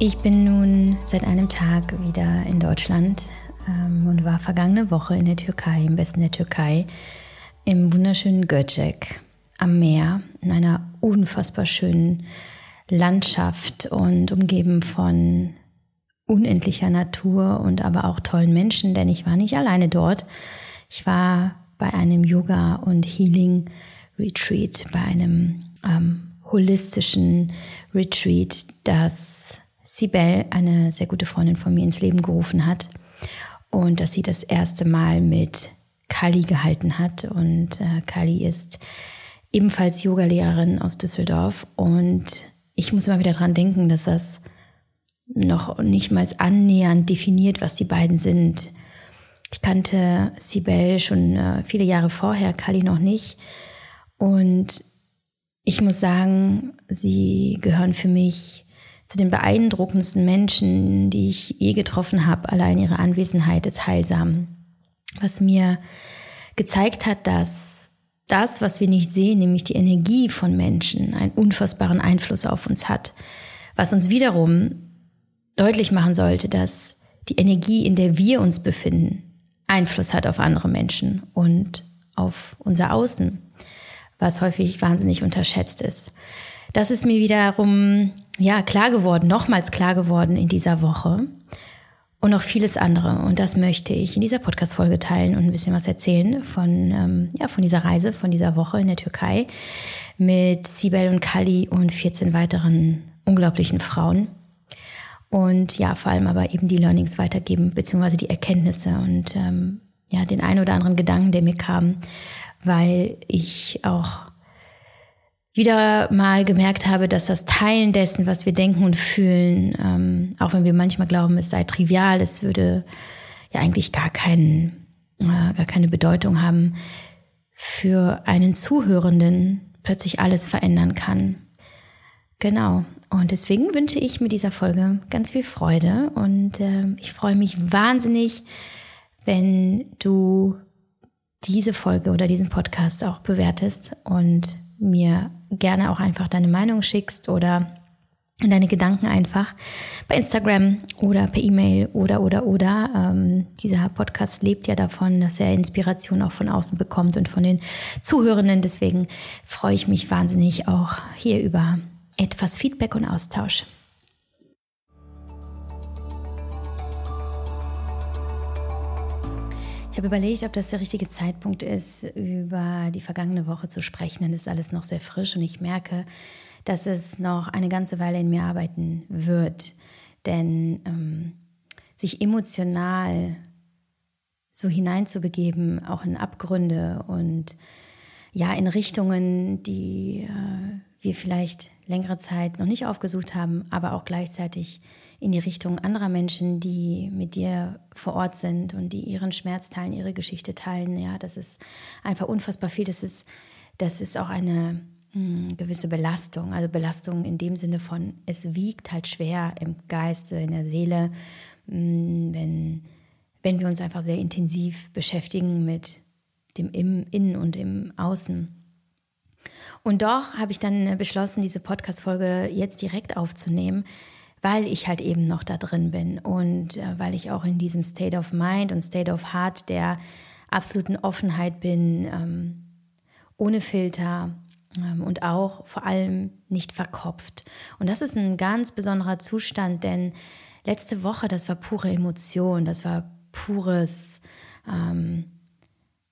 Ich bin nun seit einem Tag wieder in Deutschland ähm, und war vergangene Woche in der Türkei, im Westen der Türkei, im wunderschönen Göcek am Meer, in einer unfassbar schönen Landschaft und umgeben von unendlicher Natur und aber auch tollen Menschen, denn ich war nicht alleine dort. Ich war bei einem Yoga- und Healing-Retreat, bei einem ähm, holistischen Retreat, das Sibel, eine sehr gute Freundin von mir, ins Leben gerufen hat und dass sie das erste Mal mit Kali gehalten hat. Und äh, Kali ist ebenfalls Yogalehrerin aus Düsseldorf und ich muss immer wieder dran denken, dass das noch nicht mal annähernd definiert, was die beiden sind. Ich kannte Sibel schon äh, viele Jahre vorher, Kali noch nicht. Und ich muss sagen, sie gehören für mich zu den beeindruckendsten Menschen, die ich je getroffen habe. Allein ihre Anwesenheit ist heilsam. Was mir gezeigt hat, dass das, was wir nicht sehen, nämlich die Energie von Menschen, einen unfassbaren Einfluss auf uns hat. Was uns wiederum deutlich machen sollte, dass die Energie, in der wir uns befinden, Einfluss hat auf andere Menschen und auf unser Außen, was häufig wahnsinnig unterschätzt ist. Das ist mir wiederum ja klar geworden, nochmals klar geworden in dieser Woche und noch vieles andere. Und das möchte ich in dieser Podcast-Folge teilen und ein bisschen was erzählen von, ähm, ja, von dieser Reise, von dieser Woche in der Türkei mit Sibel und Kali und 14 weiteren unglaublichen Frauen. Und ja, vor allem aber eben die Learnings weitergeben, beziehungsweise die Erkenntnisse und ähm, ja, den einen oder anderen Gedanken, der mir kam, weil ich auch wieder mal gemerkt habe, dass das Teilen dessen, was wir denken und fühlen, ähm, auch wenn wir manchmal glauben, es sei trivial, es würde ja eigentlich gar, keinen, äh, gar keine Bedeutung haben, für einen Zuhörenden plötzlich alles verändern kann. Genau. Und deswegen wünsche ich mit dieser Folge ganz viel Freude und äh, ich freue mich wahnsinnig, wenn du diese Folge oder diesen Podcast auch bewertest und mir gerne auch einfach deine Meinung schickst oder deine Gedanken einfach bei Instagram oder per E-Mail oder oder oder. Ähm, dieser Podcast lebt ja davon, dass er Inspiration auch von außen bekommt und von den Zuhörenden. Deswegen freue ich mich wahnsinnig auch hier über etwas Feedback und Austausch. Ich habe überlegt, ob das der richtige Zeitpunkt ist, über die vergangene Woche zu sprechen. Denn es ist alles noch sehr frisch und ich merke, dass es noch eine ganze Weile in mir arbeiten wird. Denn ähm, sich emotional so hineinzubegeben, auch in Abgründe und ja, in Richtungen, die äh, wir vielleicht längere Zeit noch nicht aufgesucht haben, aber auch gleichzeitig in die Richtung anderer Menschen, die mit dir vor Ort sind und die ihren Schmerz teilen, ihre Geschichte teilen. Ja, das ist einfach unfassbar viel. Das ist, das ist auch eine hm, gewisse Belastung. Also Belastung in dem Sinne von, es wiegt halt schwer im Geiste, in der Seele, hm, wenn, wenn wir uns einfach sehr intensiv beschäftigen mit dem im Innen und im Außen. Und doch habe ich dann beschlossen, diese Podcast-Folge jetzt direkt aufzunehmen, weil ich halt eben noch da drin bin und äh, weil ich auch in diesem State of Mind und State of Heart der absoluten Offenheit bin, ähm, ohne Filter ähm, und auch vor allem nicht verkopft. Und das ist ein ganz besonderer Zustand, denn letzte Woche, das war pure Emotion, das war pures ähm,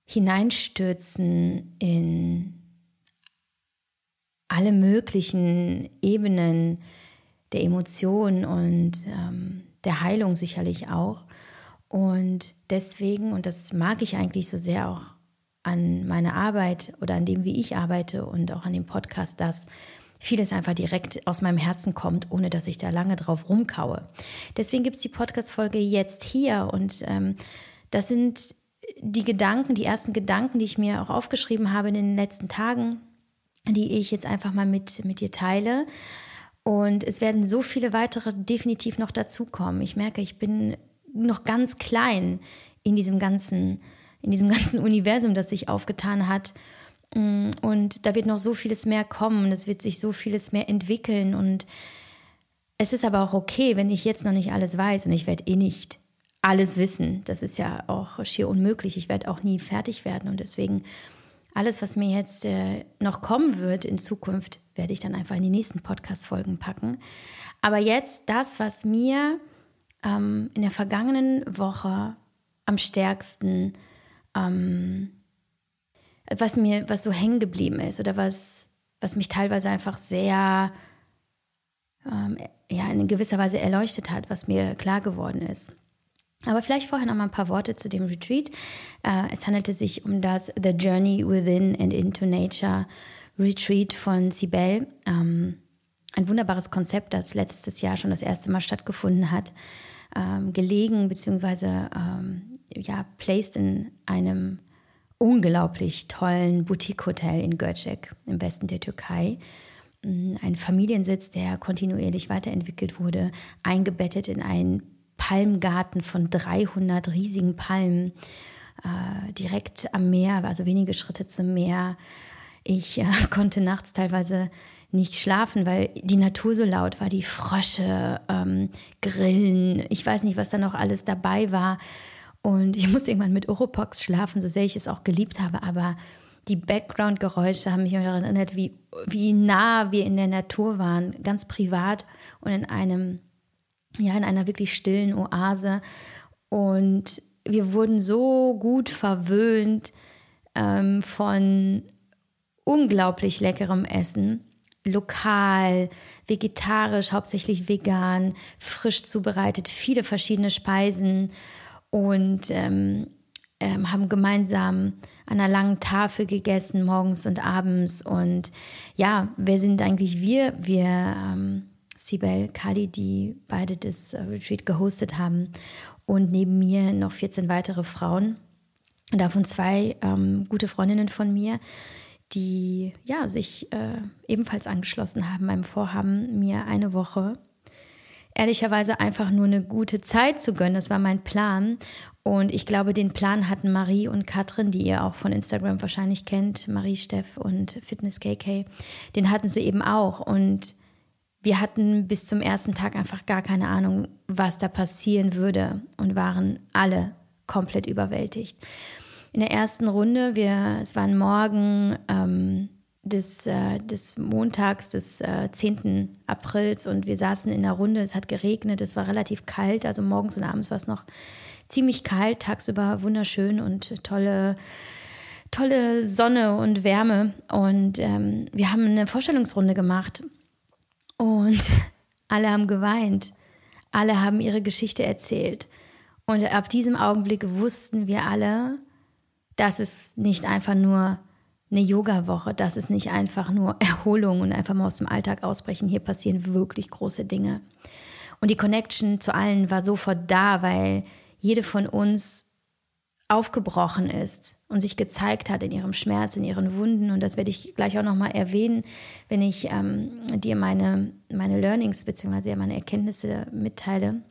Hineinstürzen in alle möglichen Ebenen, der Emotion und ähm, der Heilung sicherlich auch. Und deswegen, und das mag ich eigentlich so sehr auch an meiner Arbeit oder an dem, wie ich arbeite und auch an dem Podcast, dass vieles einfach direkt aus meinem Herzen kommt, ohne dass ich da lange drauf rumkaue. Deswegen gibt es die Podcast-Folge jetzt hier und ähm, das sind die Gedanken, die ersten Gedanken, die ich mir auch aufgeschrieben habe in den letzten Tagen, die ich jetzt einfach mal mit, mit dir teile. Und es werden so viele weitere definitiv noch dazukommen. Ich merke, ich bin noch ganz klein in diesem ganzen, in diesem ganzen Universum, das sich aufgetan hat. Mm, und da wird noch so vieles mehr kommen. Es wird sich so vieles mehr entwickeln. Und es ist aber auch okay, wenn ich jetzt noch nicht alles weiß und ich werde eh nicht alles wissen. Das ist ja auch schier unmöglich. Ich werde auch nie fertig werden und deswegen alles, was mir jetzt äh, noch kommen wird in Zukunft, werde ich dann einfach in die nächsten Podcast-Folgen packen. Aber jetzt das, was mir ähm, in der vergangenen Woche am stärksten, ähm, was mir, was so hängen geblieben ist oder was, was mich teilweise einfach sehr, ähm, ja, in gewisser Weise erleuchtet hat, was mir klar geworden ist. Aber vielleicht vorher noch mal ein paar Worte zu dem Retreat. Äh, es handelte sich um das The Journey Within and Into Nature Retreat von Sibel. Ähm, ein wunderbares Konzept, das letztes Jahr schon das erste Mal stattgefunden hat. Ähm, gelegen bzw. Ähm, ja, placed in einem unglaublich tollen Boutique-Hotel in Göcek im Westen der Türkei. Mm, ein Familiensitz, der kontinuierlich weiterentwickelt wurde, eingebettet in einen Palmgarten von 300 riesigen Palmen, äh, direkt am Meer, also wenige Schritte zum Meer. Ich äh, konnte nachts teilweise nicht schlafen, weil die Natur so laut war, die Frösche, ähm, Grillen, ich weiß nicht, was da noch alles dabei war. Und ich musste irgendwann mit Oropox schlafen, so sehr ich es auch geliebt habe, aber die Background-Geräusche haben mich daran erinnert, wie, wie nah wir in der Natur waren, ganz privat und in einem ja, in einer wirklich stillen Oase. Und wir wurden so gut verwöhnt ähm, von unglaublich leckerem Essen. Lokal, vegetarisch, hauptsächlich vegan, frisch zubereitet, viele verschiedene Speisen und ähm, ähm, haben gemeinsam an einer langen Tafel gegessen, morgens und abends. Und ja, wer sind eigentlich wir? Wir ähm, Sibel, Kali, die beide das äh, Retreat gehostet haben und neben mir noch 14 weitere Frauen. Davon zwei ähm, gute Freundinnen von mir, die ja, sich äh, ebenfalls angeschlossen haben meinem Vorhaben, mir eine Woche ehrlicherweise einfach nur eine gute Zeit zu gönnen. Das war mein Plan. Und ich glaube, den Plan hatten Marie und Katrin, die ihr auch von Instagram wahrscheinlich kennt, Marie Steff und Fitness KK, den hatten sie eben auch. Und wir hatten bis zum ersten Tag einfach gar keine Ahnung, was da passieren würde und waren alle komplett überwältigt. In der ersten Runde, wir, es war ein Morgen ähm, des, äh, des Montags, des äh, 10. Aprils und wir saßen in der Runde, es hat geregnet, es war relativ kalt, also morgens und abends war es noch ziemlich kalt, tagsüber wunderschön und tolle tolle Sonne und Wärme. Und ähm, wir haben eine Vorstellungsrunde gemacht und alle haben geweint. Alle haben ihre Geschichte erzählt. Und ab diesem Augenblick wussten wir alle, dass es nicht einfach nur eine Yoga-Woche, das ist nicht einfach nur Erholung und einfach mal aus dem Alltag ausbrechen. Hier passieren wirklich große Dinge. Und die Connection zu allen war sofort da, weil jede von uns aufgebrochen ist und sich gezeigt hat in ihrem Schmerz, in ihren Wunden. Und das werde ich gleich auch nochmal erwähnen, wenn ich ähm, dir meine, meine Learnings bzw. meine Erkenntnisse mitteile.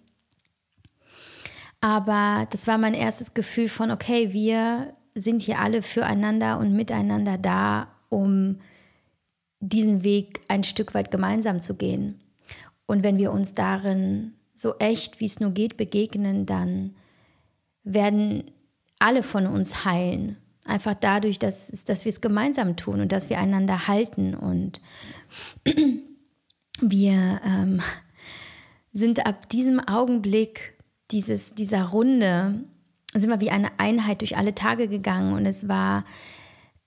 Aber das war mein erstes Gefühl von, okay, wir sind hier alle füreinander und miteinander da, um diesen Weg ein Stück weit gemeinsam zu gehen. Und wenn wir uns darin so echt, wie es nur geht, begegnen, dann werden alle von uns heilen. Einfach dadurch, dass, dass wir es gemeinsam tun und dass wir einander halten. Und wir ähm, sind ab diesem Augenblick dieses, dieser Runde, sind wir wie eine Einheit durch alle Tage gegangen. Und es war,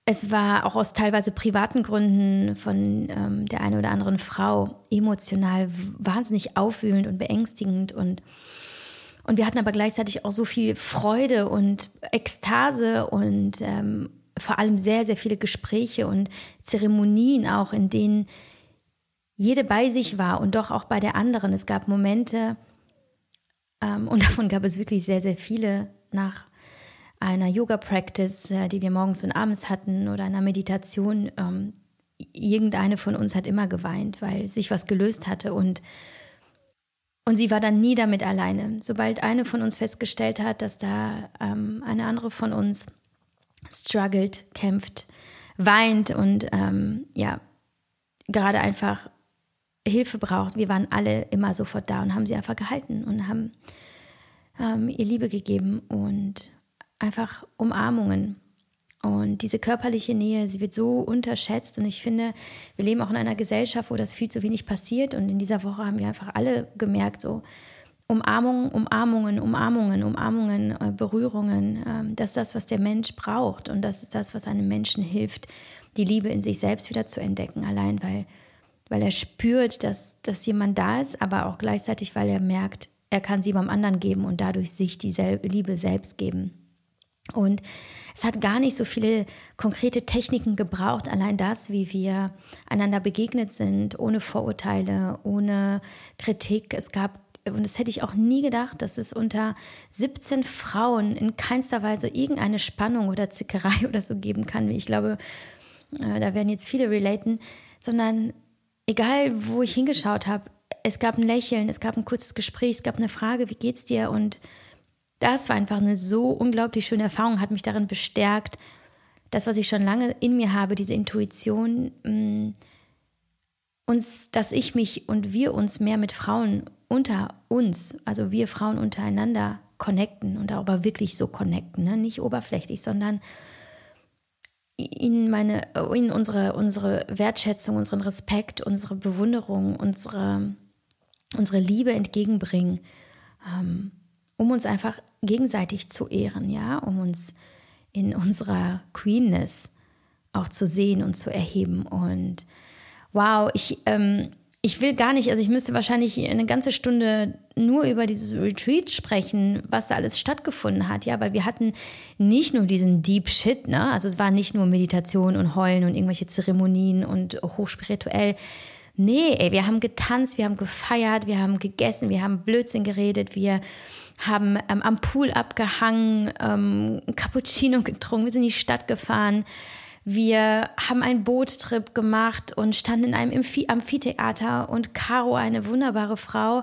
es war auch aus teilweise privaten Gründen von ähm, der einen oder anderen Frau emotional wahnsinnig aufwühlend und beängstigend. Und und wir hatten aber gleichzeitig auch so viel Freude und Ekstase und ähm, vor allem sehr, sehr viele Gespräche und Zeremonien auch, in denen jede bei sich war und doch auch bei der anderen. Es gab Momente, ähm, und davon gab es wirklich sehr, sehr viele nach einer Yoga-Practice, äh, die wir morgens und abends hatten oder einer Meditation. Ähm, irgendeine von uns hat immer geweint, weil sich was gelöst hatte und und sie war dann nie damit alleine. Sobald eine von uns festgestellt hat, dass da ähm, eine andere von uns struggelt, kämpft, weint und ähm, ja, gerade einfach Hilfe braucht, wir waren alle immer sofort da und haben sie einfach gehalten und haben ähm, ihr Liebe gegeben und einfach Umarmungen. Und diese körperliche Nähe, sie wird so unterschätzt. Und ich finde, wir leben auch in einer Gesellschaft, wo das viel zu wenig passiert. Und in dieser Woche haben wir einfach alle gemerkt, so Umarmungen, Umarmungen, Umarmungen, Umarmungen, äh, Berührungen. Äh, das ist das, was der Mensch braucht. Und das ist das, was einem Menschen hilft, die Liebe in sich selbst wieder zu entdecken. Allein weil, weil er spürt, dass, dass jemand da ist, aber auch gleichzeitig, weil er merkt, er kann sie beim anderen geben und dadurch sich die Liebe selbst geben. Und es hat gar nicht so viele konkrete Techniken gebraucht, allein das, wie wir einander begegnet sind, ohne Vorurteile, ohne Kritik. Es gab, und das hätte ich auch nie gedacht, dass es unter 17 Frauen in keinster Weise irgendeine Spannung oder Zickerei oder so geben kann. Ich glaube, äh, da werden jetzt viele relaten, sondern egal, wo ich hingeschaut habe, es gab ein Lächeln, es gab ein kurzes Gespräch, es gab eine Frage, wie geht's dir? Und das war einfach eine so unglaublich schöne Erfahrung, hat mich darin bestärkt, das, was ich schon lange in mir habe, diese Intuition, mm, uns, dass ich mich und wir uns mehr mit Frauen unter uns, also wir Frauen untereinander connecten und darüber wirklich so connecten, ne? nicht oberflächlich, sondern in meine, in unsere, unsere Wertschätzung, unseren Respekt, unsere Bewunderung, unsere unsere Liebe entgegenbringen, ähm, um uns einfach gegenseitig zu ehren, ja, um uns in unserer Queenness auch zu sehen und zu erheben. Und wow, ich, ähm, ich will gar nicht, also ich müsste wahrscheinlich eine ganze Stunde nur über dieses Retreat sprechen, was da alles stattgefunden hat, ja, weil wir hatten nicht nur diesen Deep Shit, ne, also es war nicht nur Meditation und Heulen und irgendwelche Zeremonien und hochspirituell, Nee, ey, wir haben getanzt, wir haben gefeiert, wir haben gegessen, wir haben Blödsinn geredet, wir haben ähm, am Pool abgehangen, ähm, Cappuccino getrunken, wir sind in die Stadt gefahren. Wir haben einen Bootstrip gemacht und standen in einem Amphitheater und Caro, eine wunderbare Frau,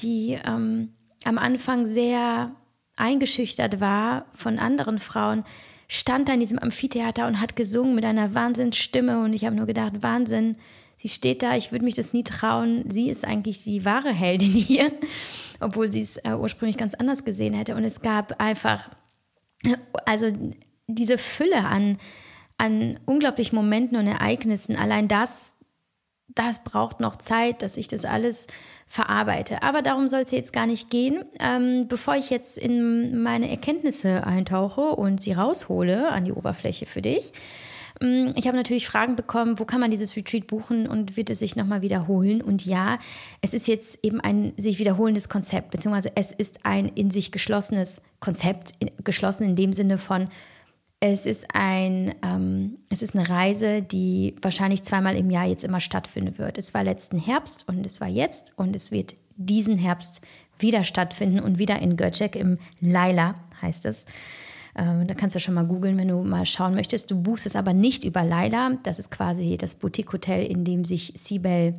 die ähm, am Anfang sehr eingeschüchtert war von anderen Frauen, stand da in diesem Amphitheater und hat gesungen mit einer Wahnsinnsstimme und ich habe nur gedacht, Wahnsinn, Sie steht da, ich würde mich das nie trauen. Sie ist eigentlich die wahre Heldin hier, obwohl sie es äh, ursprünglich ganz anders gesehen hätte. Und es gab einfach, also diese Fülle an, an unglaublichen Momenten und Ereignissen, allein das, das braucht noch Zeit, dass ich das alles verarbeite. Aber darum soll es jetzt gar nicht gehen. Ähm, bevor ich jetzt in meine Erkenntnisse eintauche und sie raushole an die Oberfläche für dich, ich habe natürlich Fragen bekommen, wo kann man dieses Retreat buchen und wird es sich nochmal wiederholen? Und ja, es ist jetzt eben ein sich wiederholendes Konzept, beziehungsweise es ist ein in sich geschlossenes Konzept, geschlossen in dem Sinne von, es ist, ein, ähm, es ist eine Reise, die wahrscheinlich zweimal im Jahr jetzt immer stattfinden wird. Es war letzten Herbst und es war jetzt und es wird diesen Herbst wieder stattfinden und wieder in Göcek im Laila heißt es. Ähm, da kannst du schon mal googeln, wenn du mal schauen möchtest. Du buchst es aber nicht über Laila. Das ist quasi das Boutique-Hotel, in dem sich Sibel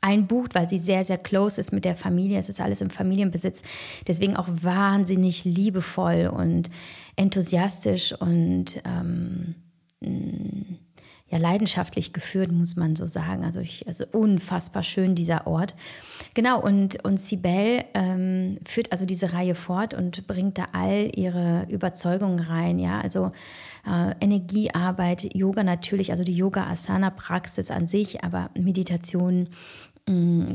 einbucht, weil sie sehr, sehr close ist mit der Familie. Es ist alles im Familienbesitz. Deswegen auch wahnsinnig liebevoll und enthusiastisch und ähm, ja, leidenschaftlich geführt, muss man so sagen. Also, ich, also unfassbar schön dieser Ort. Genau, und, und Sibel ähm, führt also diese Reihe fort und bringt da all ihre Überzeugungen rein. Ja, also äh, Energiearbeit, Yoga natürlich, also die Yoga-Asana-Praxis an sich, aber Meditation,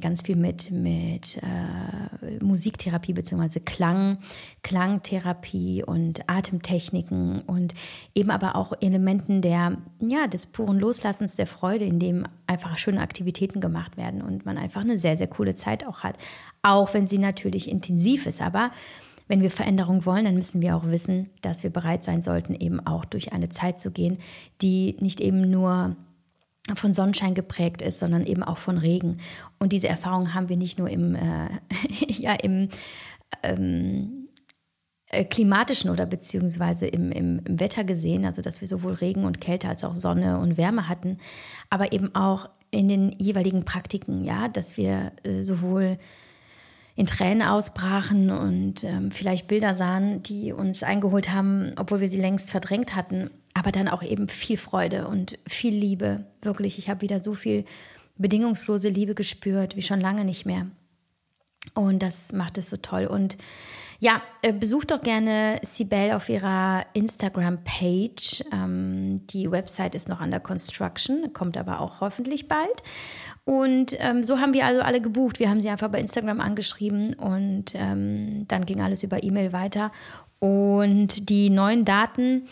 ganz viel mit, mit äh, Musiktherapie bzw. Klang, Klangtherapie und Atemtechniken und eben aber auch Elementen der, ja, des puren Loslassens der Freude, in dem einfach schöne Aktivitäten gemacht werden und man einfach eine sehr, sehr coole Zeit auch hat. Auch wenn sie natürlich intensiv ist. Aber wenn wir Veränderung wollen, dann müssen wir auch wissen, dass wir bereit sein sollten, eben auch durch eine Zeit zu gehen, die nicht eben nur von Sonnenschein geprägt ist, sondern eben auch von Regen. Und diese Erfahrung haben wir nicht nur im, äh, ja, im ähm, äh, klimatischen oder beziehungsweise im, im, im, Wetter gesehen, also dass wir sowohl Regen und Kälte als auch Sonne und Wärme hatten, aber eben auch in den jeweiligen Praktiken, ja, dass wir äh, sowohl in Tränen ausbrachen und ähm, vielleicht Bilder sahen, die uns eingeholt haben, obwohl wir sie längst verdrängt hatten, aber dann auch eben viel Freude und viel Liebe. Wirklich, ich habe wieder so viel bedingungslose Liebe gespürt, wie schon lange nicht mehr. Und das macht es so toll. Und ja, äh, besucht doch gerne Sibel auf ihrer Instagram-Page. Ähm, die Website ist noch under construction, kommt aber auch hoffentlich bald. Und ähm, so haben wir also alle gebucht. Wir haben sie einfach bei Instagram angeschrieben und ähm, dann ging alles über E-Mail weiter. Und die neuen Daten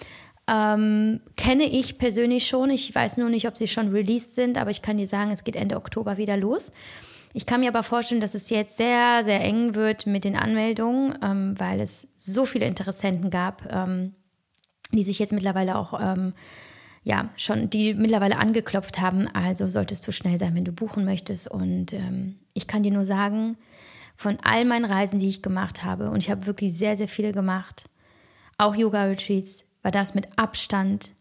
ähm, kenne ich persönlich schon. Ich weiß nur nicht, ob sie schon released sind, aber ich kann dir sagen, es geht Ende Oktober wieder los. Ich kann mir aber vorstellen, dass es jetzt sehr, sehr eng wird mit den Anmeldungen, ähm, weil es so viele Interessenten gab, ähm, die sich jetzt mittlerweile auch, ähm, ja, schon, die mittlerweile angeklopft haben. Also solltest du schnell sein, wenn du buchen möchtest. Und ähm, ich kann dir nur sagen, von all meinen Reisen, die ich gemacht habe, und ich habe wirklich sehr, sehr viele gemacht, auch Yoga-Retreats, war das mit Abstand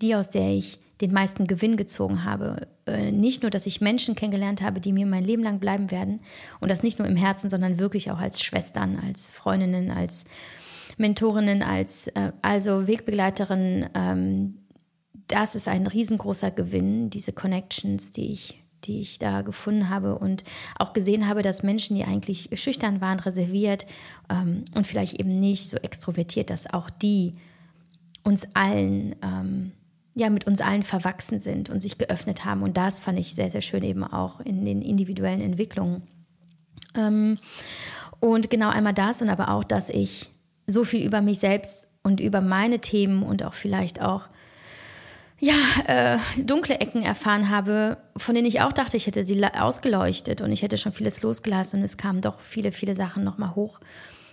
die, aus der ich den meisten Gewinn gezogen habe. Äh, nicht nur, dass ich Menschen kennengelernt habe, die mir mein Leben lang bleiben werden und das nicht nur im Herzen, sondern wirklich auch als Schwestern, als Freundinnen, als Mentorinnen, als äh, also Wegbegleiterinnen. Ähm, das ist ein riesengroßer Gewinn, diese Connections, die ich die ich da gefunden habe und auch gesehen habe, dass Menschen, die eigentlich schüchtern waren, reserviert ähm, und vielleicht eben nicht so extrovertiert, dass auch die uns allen ähm, ja mit uns allen verwachsen sind und sich geöffnet haben. Und das fand ich sehr, sehr schön eben auch in den individuellen Entwicklungen. Ähm, und genau einmal das und aber auch, dass ich so viel über mich selbst und über meine Themen und auch vielleicht auch ja, äh, dunkle Ecken erfahren habe, von denen ich auch dachte, ich hätte sie ausgeleuchtet und ich hätte schon vieles losgelassen und es kamen doch viele, viele Sachen nochmal hoch,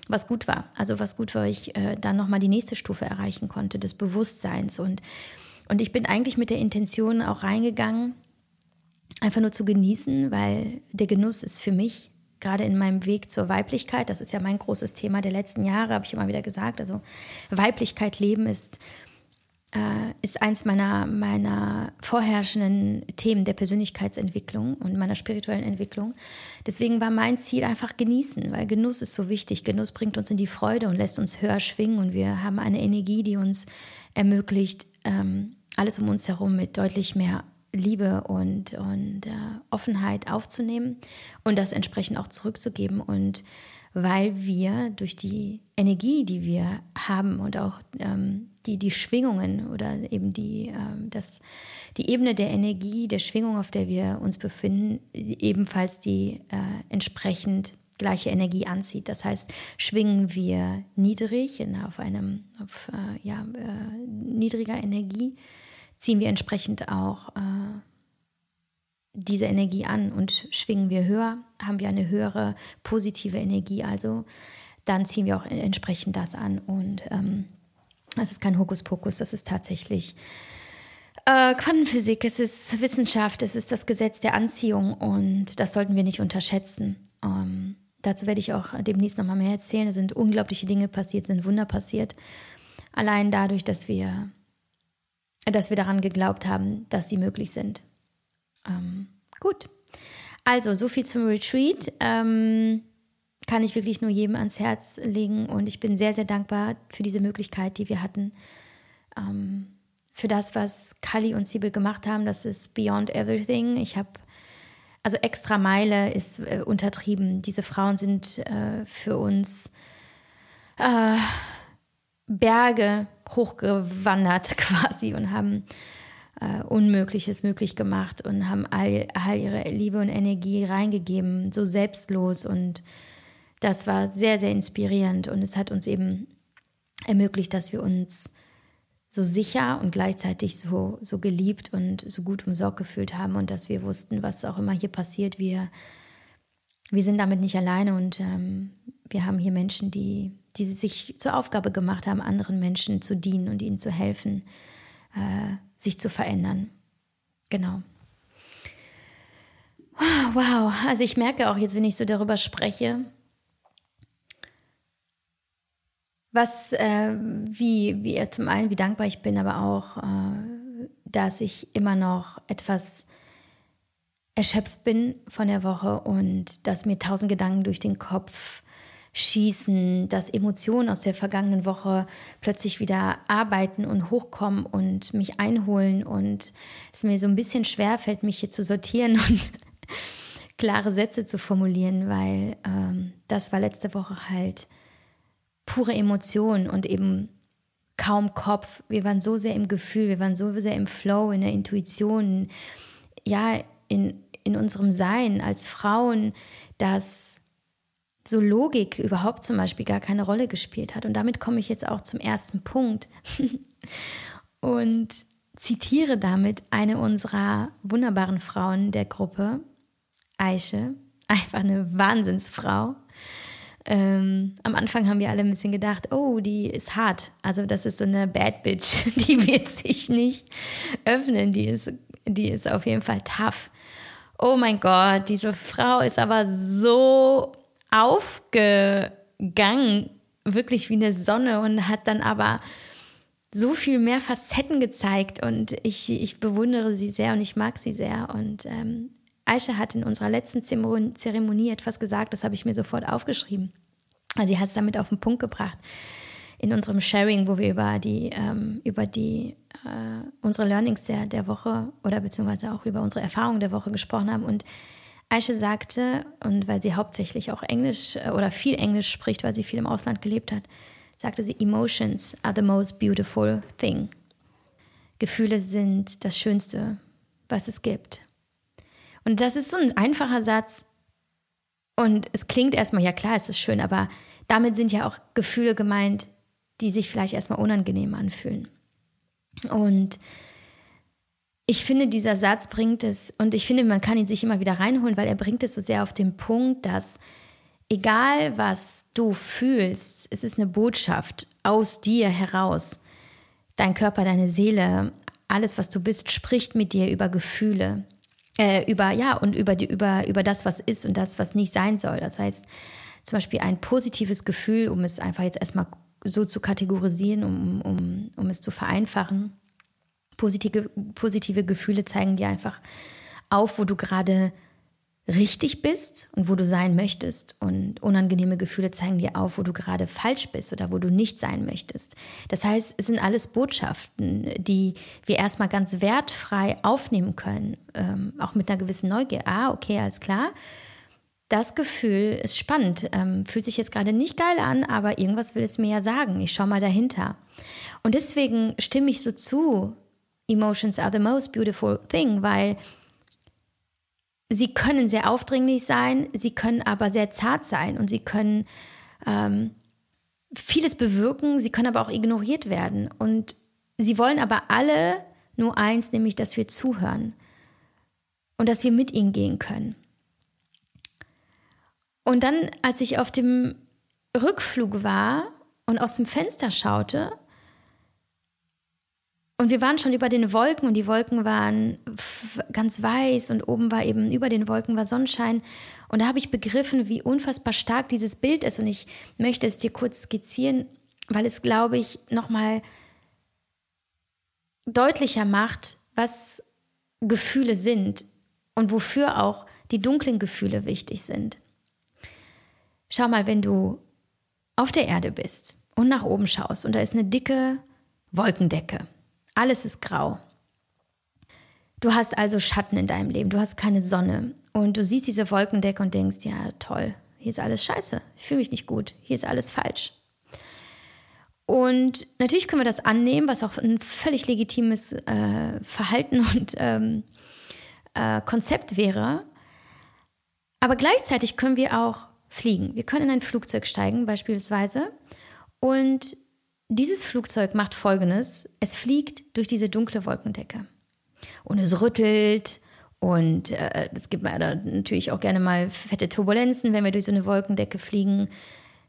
was gut war. Also was gut war, ich äh, dann nochmal die nächste Stufe erreichen konnte, des Bewusstseins und und ich bin eigentlich mit der Intention auch reingegangen, einfach nur zu genießen, weil der Genuss ist für mich gerade in meinem Weg zur Weiblichkeit, das ist ja mein großes Thema der letzten Jahre, habe ich immer wieder gesagt. Also Weiblichkeit leben ist, äh, ist eins meiner, meiner vorherrschenden Themen der Persönlichkeitsentwicklung und meiner spirituellen Entwicklung. Deswegen war mein Ziel einfach genießen, weil Genuss ist so wichtig. Genuss bringt uns in die Freude und lässt uns höher schwingen und wir haben eine Energie, die uns ermöglicht, ähm, alles um uns herum mit deutlich mehr Liebe und, und äh, Offenheit aufzunehmen und das entsprechend auch zurückzugeben. Und weil wir durch die Energie, die wir haben und auch ähm, die, die Schwingungen oder eben die, ähm, das, die Ebene der Energie, der Schwingung, auf der wir uns befinden, ebenfalls die äh, entsprechend gleiche Energie anzieht. Das heißt, schwingen wir niedrig in, auf einem auf, äh, ja, äh, niedriger Energie, ziehen wir entsprechend auch äh, diese Energie an und schwingen wir höher, haben wir eine höhere positive Energie, also dann ziehen wir auch entsprechend das an und ähm, das ist kein Hokuspokus, das ist tatsächlich äh, Quantenphysik, es ist Wissenschaft, es ist das Gesetz der Anziehung und das sollten wir nicht unterschätzen. Ähm, dazu werde ich auch demnächst nochmal mehr erzählen. Es sind unglaubliche Dinge passiert, sind Wunder passiert. Allein dadurch, dass wir dass wir daran geglaubt haben, dass sie möglich sind. Ähm, gut. Also, so viel zum Retreat. Ähm, kann ich wirklich nur jedem ans Herz legen und ich bin sehr, sehr dankbar für diese Möglichkeit, die wir hatten. Ähm, für das, was Kali und Sibyl gemacht haben, das ist beyond everything. Ich habe, also extra Meile ist äh, untertrieben. Diese Frauen sind äh, für uns äh, Berge hochgewandert quasi und haben äh, Unmögliches möglich gemacht und haben all, all ihre Liebe und Energie reingegeben, so selbstlos. Und das war sehr, sehr inspirierend. Und es hat uns eben ermöglicht, dass wir uns so sicher und gleichzeitig so, so geliebt und so gut umsorgt gefühlt haben und dass wir wussten, was auch immer hier passiert, wir, wir sind damit nicht alleine und ähm, wir haben hier Menschen, die die sich zur Aufgabe gemacht haben, anderen Menschen zu dienen und ihnen zu helfen, äh, sich zu verändern. Genau. Wow, also ich merke auch jetzt, wenn ich so darüber spreche, was, äh, wie, wie zum einen, wie dankbar ich bin, aber auch, äh, dass ich immer noch etwas erschöpft bin von der Woche und dass mir tausend Gedanken durch den Kopf schießen, dass Emotionen aus der vergangenen Woche plötzlich wieder arbeiten und hochkommen und mich einholen und es mir so ein bisschen schwer fällt, mich hier zu sortieren und klare Sätze zu formulieren, weil ähm, das war letzte Woche halt pure Emotion und eben kaum Kopf. Wir waren so sehr im Gefühl, wir waren so sehr im Flow, in der Intuition, ja, in, in unserem Sein als Frauen, dass so Logik überhaupt zum Beispiel gar keine Rolle gespielt hat. Und damit komme ich jetzt auch zum ersten Punkt und zitiere damit eine unserer wunderbaren Frauen der Gruppe, Aische, einfach eine Wahnsinnsfrau. Ähm, am Anfang haben wir alle ein bisschen gedacht, oh, die ist hart. Also das ist so eine Bad Bitch, die wird sich nicht öffnen. Die ist, die ist auf jeden Fall tough. Oh mein Gott, diese Frau ist aber so aufgegangen, wirklich wie eine Sonne und hat dann aber so viel mehr Facetten gezeigt und ich, ich bewundere sie sehr und ich mag sie sehr. Und ähm, Aisha hat in unserer letzten Zeremonie etwas gesagt, das habe ich mir sofort aufgeschrieben. Also sie hat es damit auf den Punkt gebracht in unserem Sharing, wo wir über die, ähm, über die äh, unsere Learnings der, der Woche oder beziehungsweise auch über unsere Erfahrungen der Woche gesprochen haben. Und Aisha sagte, und weil sie hauptsächlich auch Englisch äh, oder viel Englisch spricht, weil sie viel im Ausland gelebt hat, sagte sie, Emotions are the most beautiful thing. Gefühle sind das Schönste, was es gibt. Und das ist so ein einfacher Satz. Und es klingt erstmal, ja klar, es ist schön, aber damit sind ja auch Gefühle gemeint, die sich vielleicht erstmal unangenehm anfühlen. Und ich finde, dieser Satz bringt es, und ich finde, man kann ihn sich immer wieder reinholen, weil er bringt es so sehr auf den Punkt, dass egal was du fühlst, es ist eine Botschaft aus dir heraus. Dein Körper, deine Seele, alles, was du bist, spricht mit dir über Gefühle, äh, über, ja, und über, die, über, über das, was ist und das, was nicht sein soll. Das heißt, zum Beispiel ein positives Gefühl, um es einfach jetzt erstmal so zu kategorisieren, um, um, um es zu vereinfachen, Positive, positive Gefühle zeigen dir einfach auf, wo du gerade richtig bist und wo du sein möchtest. Und unangenehme Gefühle zeigen dir auf, wo du gerade falsch bist oder wo du nicht sein möchtest. Das heißt, es sind alles Botschaften, die wir erstmal ganz wertfrei aufnehmen können, ähm, auch mit einer gewissen Neugier. Ah, okay, alles klar. Das Gefühl ist spannend, ähm, fühlt sich jetzt gerade nicht geil an, aber irgendwas will es mir ja sagen. Ich schau mal dahinter. Und deswegen stimme ich so zu, Emotions are the most beautiful thing, weil sie können sehr aufdringlich sein, sie können aber sehr zart sein und sie können ähm, vieles bewirken, sie können aber auch ignoriert werden. Und sie wollen aber alle nur eins, nämlich, dass wir zuhören und dass wir mit ihnen gehen können. Und dann, als ich auf dem Rückflug war und aus dem Fenster schaute, und wir waren schon über den Wolken und die Wolken waren ganz weiß und oben war eben über den Wolken war Sonnenschein. Und da habe ich begriffen, wie unfassbar stark dieses Bild ist. Und ich möchte es dir kurz skizzieren, weil es, glaube ich, nochmal deutlicher macht, was Gefühle sind und wofür auch die dunklen Gefühle wichtig sind. Schau mal, wenn du auf der Erde bist und nach oben schaust und da ist eine dicke Wolkendecke alles ist grau. Du hast also Schatten in deinem Leben, du hast keine Sonne und du siehst diese Wolkendecke und denkst, ja toll, hier ist alles scheiße, ich fühle mich nicht gut, hier ist alles falsch. Und natürlich können wir das annehmen, was auch ein völlig legitimes äh, Verhalten und ähm, äh, Konzept wäre. Aber gleichzeitig können wir auch fliegen. Wir können in ein Flugzeug steigen beispielsweise und dieses Flugzeug macht Folgendes. Es fliegt durch diese dunkle Wolkendecke. Und es rüttelt und äh, es gibt natürlich auch gerne mal fette Turbulenzen, wenn wir durch so eine Wolkendecke fliegen.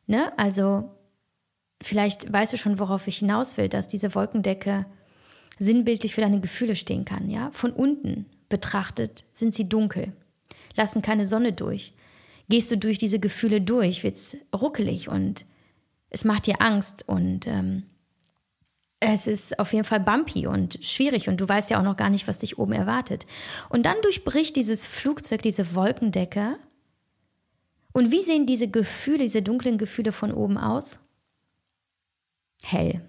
Ne? Also vielleicht weißt du schon, worauf ich hinaus will, dass diese Wolkendecke sinnbildlich für deine Gefühle stehen kann. Ja? Von unten betrachtet sind sie dunkel, lassen keine Sonne durch. Gehst du durch diese Gefühle durch, wird es ruckelig und es macht dir Angst und ähm, es ist auf jeden Fall bumpy und schwierig und du weißt ja auch noch gar nicht, was dich oben erwartet. Und dann durchbricht dieses Flugzeug diese Wolkendecke Und wie sehen diese Gefühle, diese dunklen Gefühle von oben aus? Hell.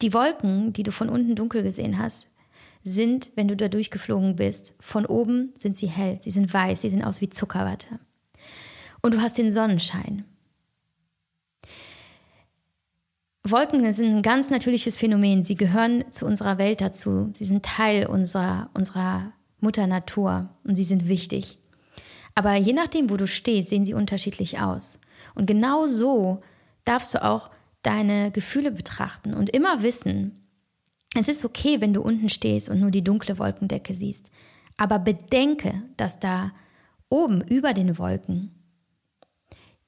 Die Wolken, die du von unten dunkel gesehen hast, sind, wenn du da durchgeflogen bist, von oben sind sie hell, sie sind weiß, sie sehen aus wie Zuckerwatte. Und du hast den Sonnenschein. Wolken sind ein ganz natürliches Phänomen. Sie gehören zu unserer Welt dazu. Sie sind Teil unserer, unserer Mutter Natur und sie sind wichtig. Aber je nachdem, wo du stehst, sehen sie unterschiedlich aus. Und genau so darfst du auch deine Gefühle betrachten und immer wissen, es ist okay, wenn du unten stehst und nur die dunkle Wolkendecke siehst. Aber bedenke, dass da oben über den Wolken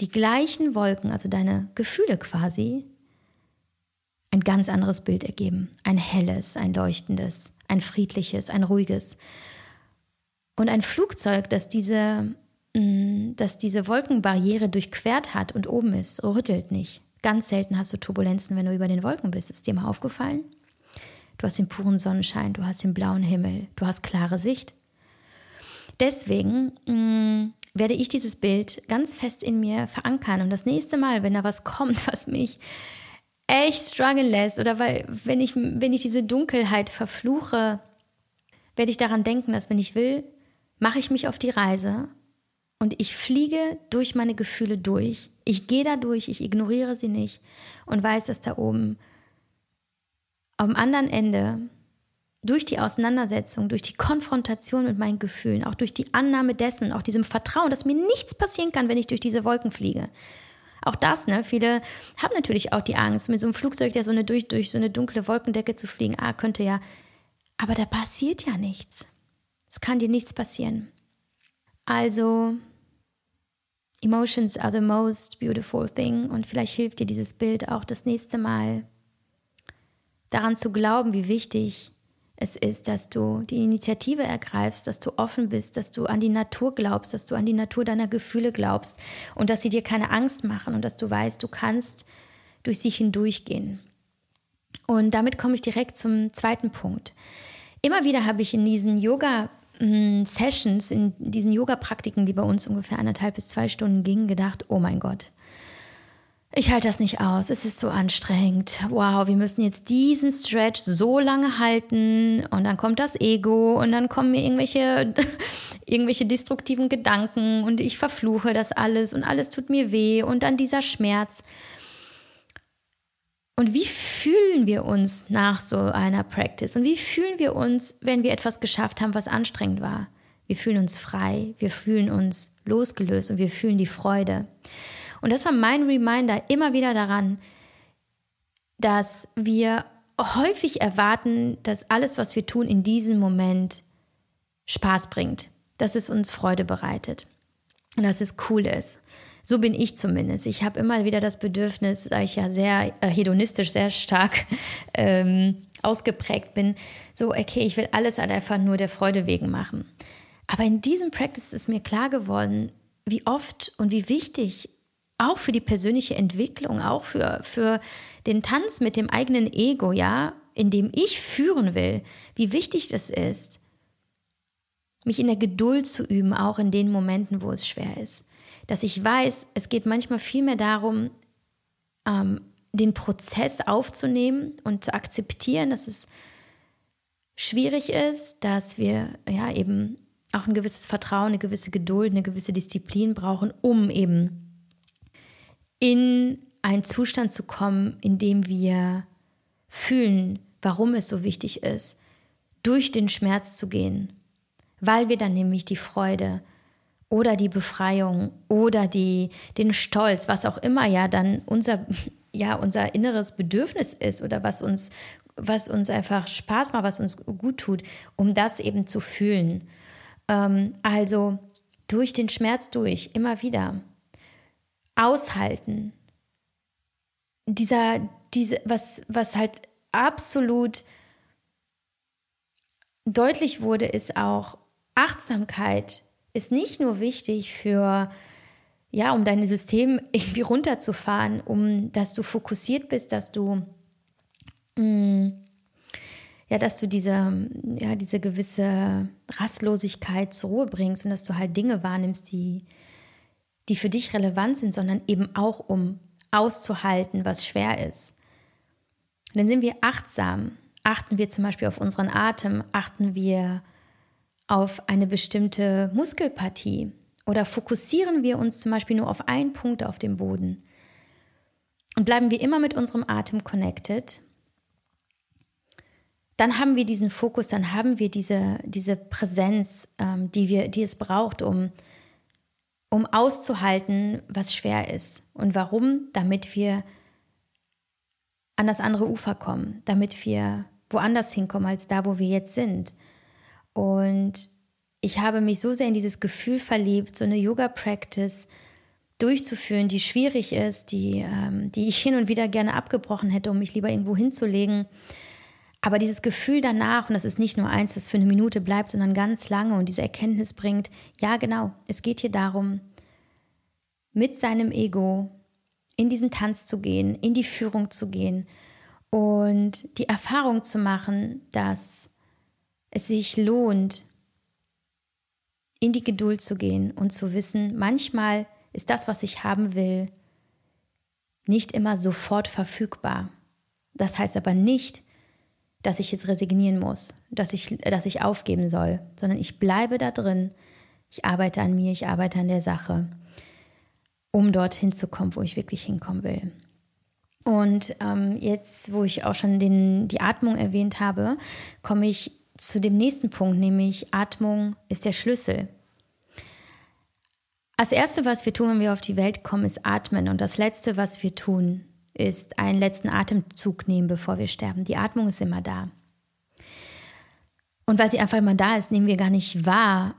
die gleichen Wolken, also deine Gefühle quasi, ein ganz anderes Bild ergeben. Ein helles, ein leuchtendes, ein friedliches, ein ruhiges. Und ein Flugzeug, das diese, mm, das diese Wolkenbarriere durchquert hat und oben ist, rüttelt nicht. Ganz selten hast du Turbulenzen, wenn du über den Wolken bist. Ist dir mal aufgefallen? Du hast den puren Sonnenschein, du hast den blauen Himmel, du hast klare Sicht. Deswegen mh, mm, werde ich dieses Bild ganz fest in mir verankern. Und das nächste Mal, wenn da was kommt, was mich echt strugglen lässt oder weil, wenn ich, wenn ich diese Dunkelheit verfluche, werde ich daran denken, dass wenn ich will, mache ich mich auf die Reise und ich fliege durch meine Gefühle durch. Ich gehe da durch, ich ignoriere sie nicht und weiß, dass da oben am anderen Ende durch die Auseinandersetzung, durch die Konfrontation mit meinen Gefühlen, auch durch die Annahme dessen, auch diesem Vertrauen, dass mir nichts passieren kann, wenn ich durch diese Wolken fliege, auch das, ne? Viele haben natürlich auch die Angst, mit so einem Flugzeug ja so eine durch, durch so eine dunkle Wolkendecke zu fliegen. Ah, könnte ja. Aber da passiert ja nichts. Es kann dir nichts passieren. Also, Emotions are the most beautiful thing. Und vielleicht hilft dir dieses Bild auch das nächste Mal daran zu glauben, wie wichtig es ist, dass du die Initiative ergreifst, dass du offen bist, dass du an die Natur glaubst, dass du an die Natur deiner Gefühle glaubst und dass sie dir keine Angst machen und dass du weißt, du kannst durch sie hindurchgehen. Und damit komme ich direkt zum zweiten Punkt. Immer wieder habe ich in diesen Yoga hm, Sessions, in diesen Yoga-Praktiken, die bei uns ungefähr anderthalb bis zwei Stunden gingen, gedacht, oh mein Gott, ich halte das nicht aus, es ist so anstrengend. Wow, wir müssen jetzt diesen Stretch so lange halten und dann kommt das Ego und dann kommen mir irgendwelche, irgendwelche destruktiven Gedanken und ich verfluche das alles und alles tut mir weh und dann dieser Schmerz. Und wie fühlen wir uns nach so einer Practice? Und wie fühlen wir uns, wenn wir etwas geschafft haben, was anstrengend war? Wir fühlen uns frei, wir fühlen uns losgelöst und wir fühlen die Freude. Und das war mein Reminder immer wieder daran, dass wir häufig erwarten, dass alles, was wir tun, in diesem Moment Spaß bringt, dass es uns Freude bereitet und dass es cool ist. So bin ich zumindest. Ich habe immer wieder das Bedürfnis, da ich ja sehr äh, hedonistisch, sehr stark ähm, ausgeprägt bin, so, okay, ich will alles einfach nur der Freude wegen machen. Aber in diesem Practice ist mir klar geworden, wie oft und wie wichtig auch für die persönliche Entwicklung, auch für, für den Tanz mit dem eigenen Ego, ja, in dem ich führen will, wie wichtig das ist, mich in der Geduld zu üben, auch in den Momenten, wo es schwer ist. Dass ich weiß, es geht manchmal viel mehr darum, ähm, den Prozess aufzunehmen und zu akzeptieren, dass es schwierig ist, dass wir ja eben auch ein gewisses Vertrauen, eine gewisse Geduld, eine gewisse Disziplin brauchen, um eben in einen Zustand zu kommen, in dem wir fühlen, warum es so wichtig ist, durch den Schmerz zu gehen, weil wir dann nämlich die Freude oder die Befreiung oder die, den Stolz, was auch immer ja dann unser, ja, unser inneres Bedürfnis ist oder was uns, was uns einfach Spaß macht, was uns gut tut, um das eben zu fühlen. Ähm, also durch den Schmerz durch, immer wieder aushalten. Dieser, diese, was, was halt absolut deutlich wurde, ist auch, Achtsamkeit ist nicht nur wichtig für, ja, um dein System irgendwie runterzufahren, um dass du fokussiert bist, dass du, mh, mm, ja, dass du diese, ja, diese gewisse Rastlosigkeit zur Ruhe bringst und dass du halt Dinge wahrnimmst, die, die für dich relevant sind, sondern eben auch um auszuhalten, was schwer ist. Und dann sind wir achtsam, achten wir zum Beispiel auf unseren Atem, achten wir auf eine bestimmte Muskelpartie oder fokussieren wir uns zum Beispiel nur auf einen Punkt auf dem Boden und bleiben wir immer mit unserem Atem connected, dann haben wir diesen Fokus, dann haben wir diese, diese Präsenz, ähm, die, wir, die es braucht, um, um auszuhalten, was schwer ist. Und warum? Damit wir an das andere Ufer kommen, damit wir woanders hinkommen als da, wo wir jetzt sind. Und ich habe mich so sehr in dieses Gefühl verliebt, so eine Yoga-Practice durchzuführen, die schwierig ist, die, ähm, die ich hin und wieder gerne abgebrochen hätte, um mich lieber irgendwo hinzulegen. Aber dieses Gefühl danach, und das ist nicht nur eins, das für eine Minute bleibt, sondern ganz lange und diese Erkenntnis bringt, ja genau, es geht hier darum, mit seinem Ego in diesen Tanz zu gehen, in die Führung zu gehen und die Erfahrung zu machen, dass es sich lohnt, in die Geduld zu gehen und zu wissen, manchmal ist das, was ich haben will, nicht immer sofort verfügbar. Das heißt aber nicht, dass ich jetzt resignieren muss, dass ich, dass ich aufgeben soll, sondern ich bleibe da drin, ich arbeite an mir, ich arbeite an der Sache, um dorthin zu kommen, wo ich wirklich hinkommen will. Und ähm, jetzt, wo ich auch schon den, die Atmung erwähnt habe, komme ich zu dem nächsten Punkt, nämlich Atmung ist der Schlüssel. Das Erste, was wir tun, wenn wir auf die Welt kommen, ist atmen. Und das Letzte, was wir tun, ist einen letzten Atemzug nehmen, bevor wir sterben. Die Atmung ist immer da. Und weil sie einfach immer da ist, nehmen wir gar nicht wahr,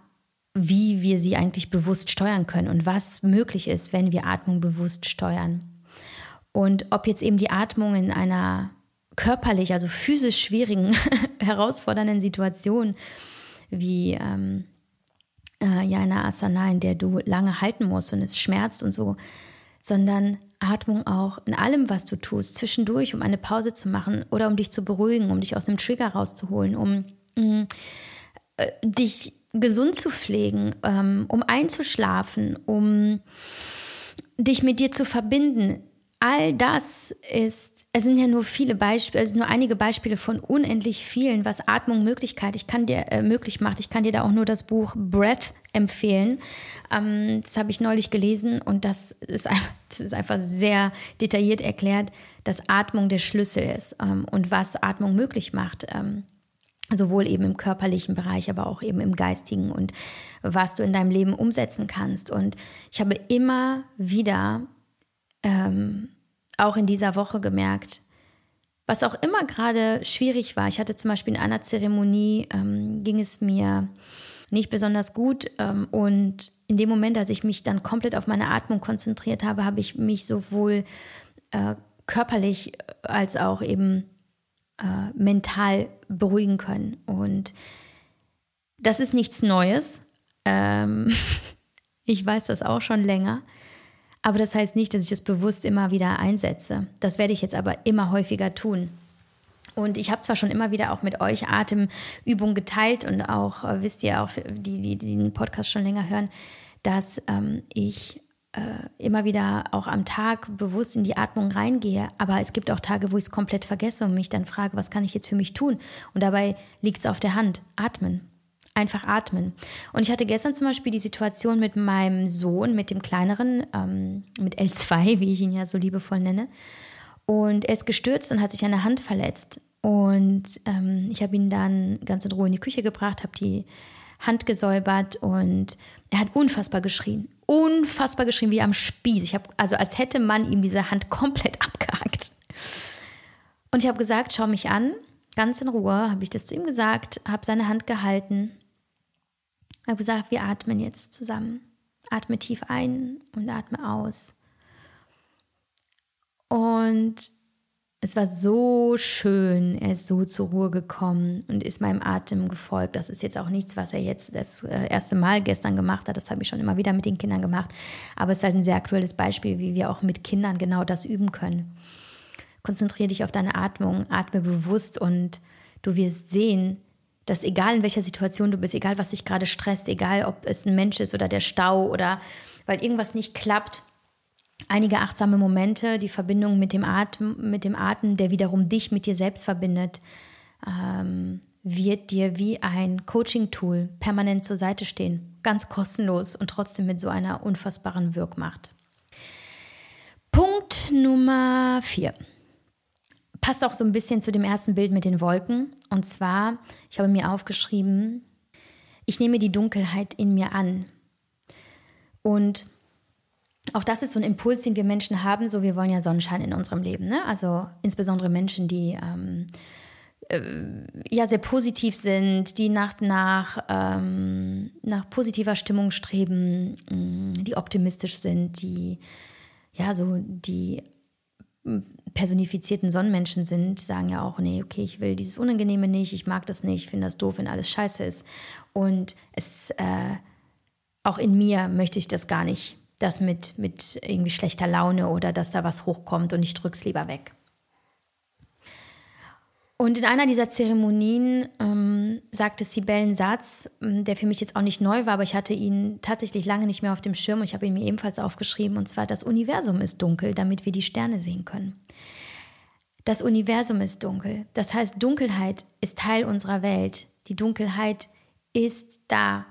wie wir sie eigentlich bewusst steuern können und was möglich ist, wenn wir Atmung bewusst steuern. Und ob jetzt eben die Atmung in einer körperlich, also physisch schwierigen, herausfordernden Situation wie ähm, äh, ja einer Asana, in der du lange halten musst und es schmerzt und so, sondern Atmung auch in allem, was du tust, zwischendurch, um eine Pause zu machen oder um dich zu beruhigen, um dich aus dem Trigger rauszuholen, um mm, äh, dich gesund zu pflegen, ähm, um einzuschlafen, um dich mit dir zu verbinden all das ist, es sind ja nur viele Beispiele, es sind nur einige Beispiele von unendlich vielen, was Atmung Möglichkeit ich kann dir äh, möglich macht. Ich kann dir da auch nur das Buch Breath empfehlen. Ähm, das habe ich neulich gelesen und das ist, einfach, das ist einfach sehr detailliert erklärt, dass Atmung der Schlüssel ist ähm, und was Atmung möglich macht. Ähm, sowohl eben im körperlichen Bereich, aber auch eben im geistigen und was du in deinem Leben umsetzen kannst. Und ich habe immer wieder ähm, auch in dieser Woche gemerkt, was auch immer gerade schwierig war. Ich hatte zum Beispiel in einer Zeremonie, ähm, ging es mir nicht besonders gut ähm, und in dem Moment, als ich mich dann komplett auf meine Atmung konzentriert habe, habe ich mich sowohl äh, körperlich als auch eben äh, mental beruhigen können. Und das ist nichts Neues. Ähm, ich weiß das auch schon länger. Aber das heißt nicht, dass ich es bewusst immer wieder einsetze. Das werde ich jetzt aber immer häufiger tun. Und ich habe zwar schon immer wieder auch mit euch Atemübungen geteilt und auch, äh, wisst ihr auch, die, die, die den Podcast schon länger hören, dass ähm, ich äh, immer wieder auch am Tag bewusst in die Atmung reingehe. Aber es gibt auch Tage, wo ich es komplett vergesse und mich dann frage, was kann ich jetzt für mich tun? Und dabei liegt es auf der Hand. Atmen einfach atmen. Und ich hatte gestern zum Beispiel die Situation mit meinem Sohn, mit dem kleineren, ähm, mit L2, wie ich ihn ja so liebevoll nenne. Und er ist gestürzt und hat sich der Hand verletzt. Und ähm, ich habe ihn dann ganz in Ruhe in die Küche gebracht, habe die Hand gesäubert und er hat unfassbar geschrien. Unfassbar geschrien wie am Spieß. Ich habe also als hätte man ihm diese Hand komplett abgehackt. Und ich habe gesagt, schau mich an, ganz in Ruhe, habe ich das zu ihm gesagt, habe seine Hand gehalten ich habe gesagt, wir atmen jetzt zusammen. Atme tief ein und atme aus. Und es war so schön, er ist so zur Ruhe gekommen und ist meinem Atem gefolgt. Das ist jetzt auch nichts, was er jetzt das äh, erste Mal gestern gemacht hat. Das habe ich schon immer wieder mit den Kindern gemacht. Aber es ist halt ein sehr aktuelles Beispiel, wie wir auch mit Kindern genau das üben können. Konzentriere dich auf deine Atmung, atme bewusst und du wirst sehen, dass egal in welcher Situation du bist, egal was dich gerade stresst, egal ob es ein Mensch ist oder der Stau oder weil irgendwas nicht klappt. Einige achtsame Momente, die Verbindung mit dem Atem, mit dem Atem, der wiederum dich mit dir selbst verbindet, ähm, wird dir wie ein Coaching-Tool permanent zur Seite stehen. Ganz kostenlos und trotzdem mit so einer unfassbaren Wirkmacht. Punkt Nummer vier. Passt auch so ein bisschen zu dem ersten Bild mit den Wolken. Und zwar, ich habe mir aufgeschrieben, ich nehme die Dunkelheit in mir an. Und auch das ist so ein Impuls, den wir Menschen haben. So, wir wollen ja Sonnenschein in unserem Leben. Ne? Also insbesondere Menschen, die ähm, äh, ja sehr positiv sind, die nach, nach, ähm, nach positiver Stimmung streben, mh, die optimistisch sind, die ja so die personifizierten Sonnenmenschen sind, sagen ja auch, nee, okay, ich will dieses Unangenehme nicht, ich mag das nicht, ich finde das doof, wenn alles scheiße ist. Und es äh, auch in mir möchte ich das gar nicht, das mit, mit irgendwie schlechter Laune oder dass da was hochkommt und ich drück's lieber weg. Und in einer dieser Zeremonien ähm, sagte Sibel Satz, ähm, der für mich jetzt auch nicht neu war, aber ich hatte ihn tatsächlich lange nicht mehr auf dem Schirm. Ich habe ihn mir ebenfalls aufgeschrieben, und zwar, das Universum ist dunkel, damit wir die Sterne sehen können. Das Universum ist dunkel. Das heißt, Dunkelheit ist Teil unserer Welt. Die Dunkelheit ist da.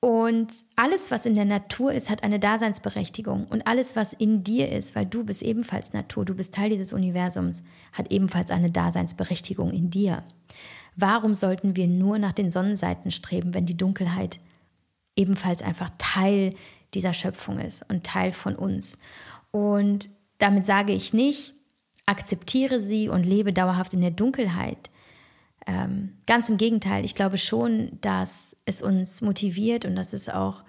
Und alles, was in der Natur ist, hat eine Daseinsberechtigung. Und alles, was in dir ist, weil du bist ebenfalls Natur, du bist Teil dieses Universums, hat ebenfalls eine Daseinsberechtigung in dir. Warum sollten wir nur nach den Sonnenseiten streben, wenn die Dunkelheit ebenfalls einfach Teil dieser Schöpfung ist und Teil von uns? Und damit sage ich nicht, akzeptiere sie und lebe dauerhaft in der Dunkelheit. Ähm, ganz im Gegenteil, ich glaube schon, dass es uns motiviert und dass es auch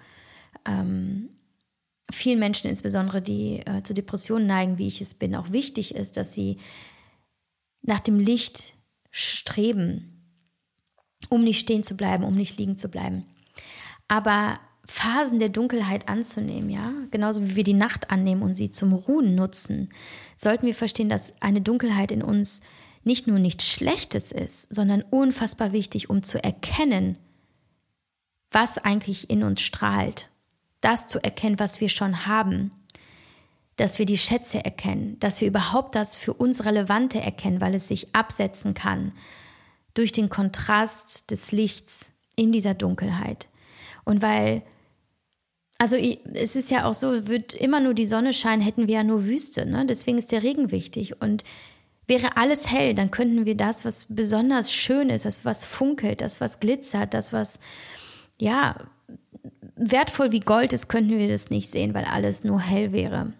ähm, vielen Menschen, insbesondere die äh, zu Depressionen neigen, wie ich es bin, auch wichtig ist, dass sie nach dem Licht streben, um nicht stehen zu bleiben, um nicht liegen zu bleiben. Aber Phasen der Dunkelheit anzunehmen, ja, genauso wie wir die Nacht annehmen und sie zum Ruhen nutzen, sollten wir verstehen, dass eine Dunkelheit in uns nicht nur nichts Schlechtes ist, sondern unfassbar wichtig, um zu erkennen, was eigentlich in uns strahlt. Das zu erkennen, was wir schon haben. Dass wir die Schätze erkennen, dass wir überhaupt das für uns Relevante erkennen, weil es sich absetzen kann durch den Kontrast des Lichts in dieser Dunkelheit. Und weil, also es ist ja auch so, wird immer nur die Sonne scheinen, hätten wir ja nur Wüste. Ne? Deswegen ist der Regen wichtig. Und Wäre alles hell, dann könnten wir das, was besonders schön ist, das, was funkelt, das, was glitzert, das, was, ja, wertvoll wie Gold ist, könnten wir das nicht sehen, weil alles nur hell wäre.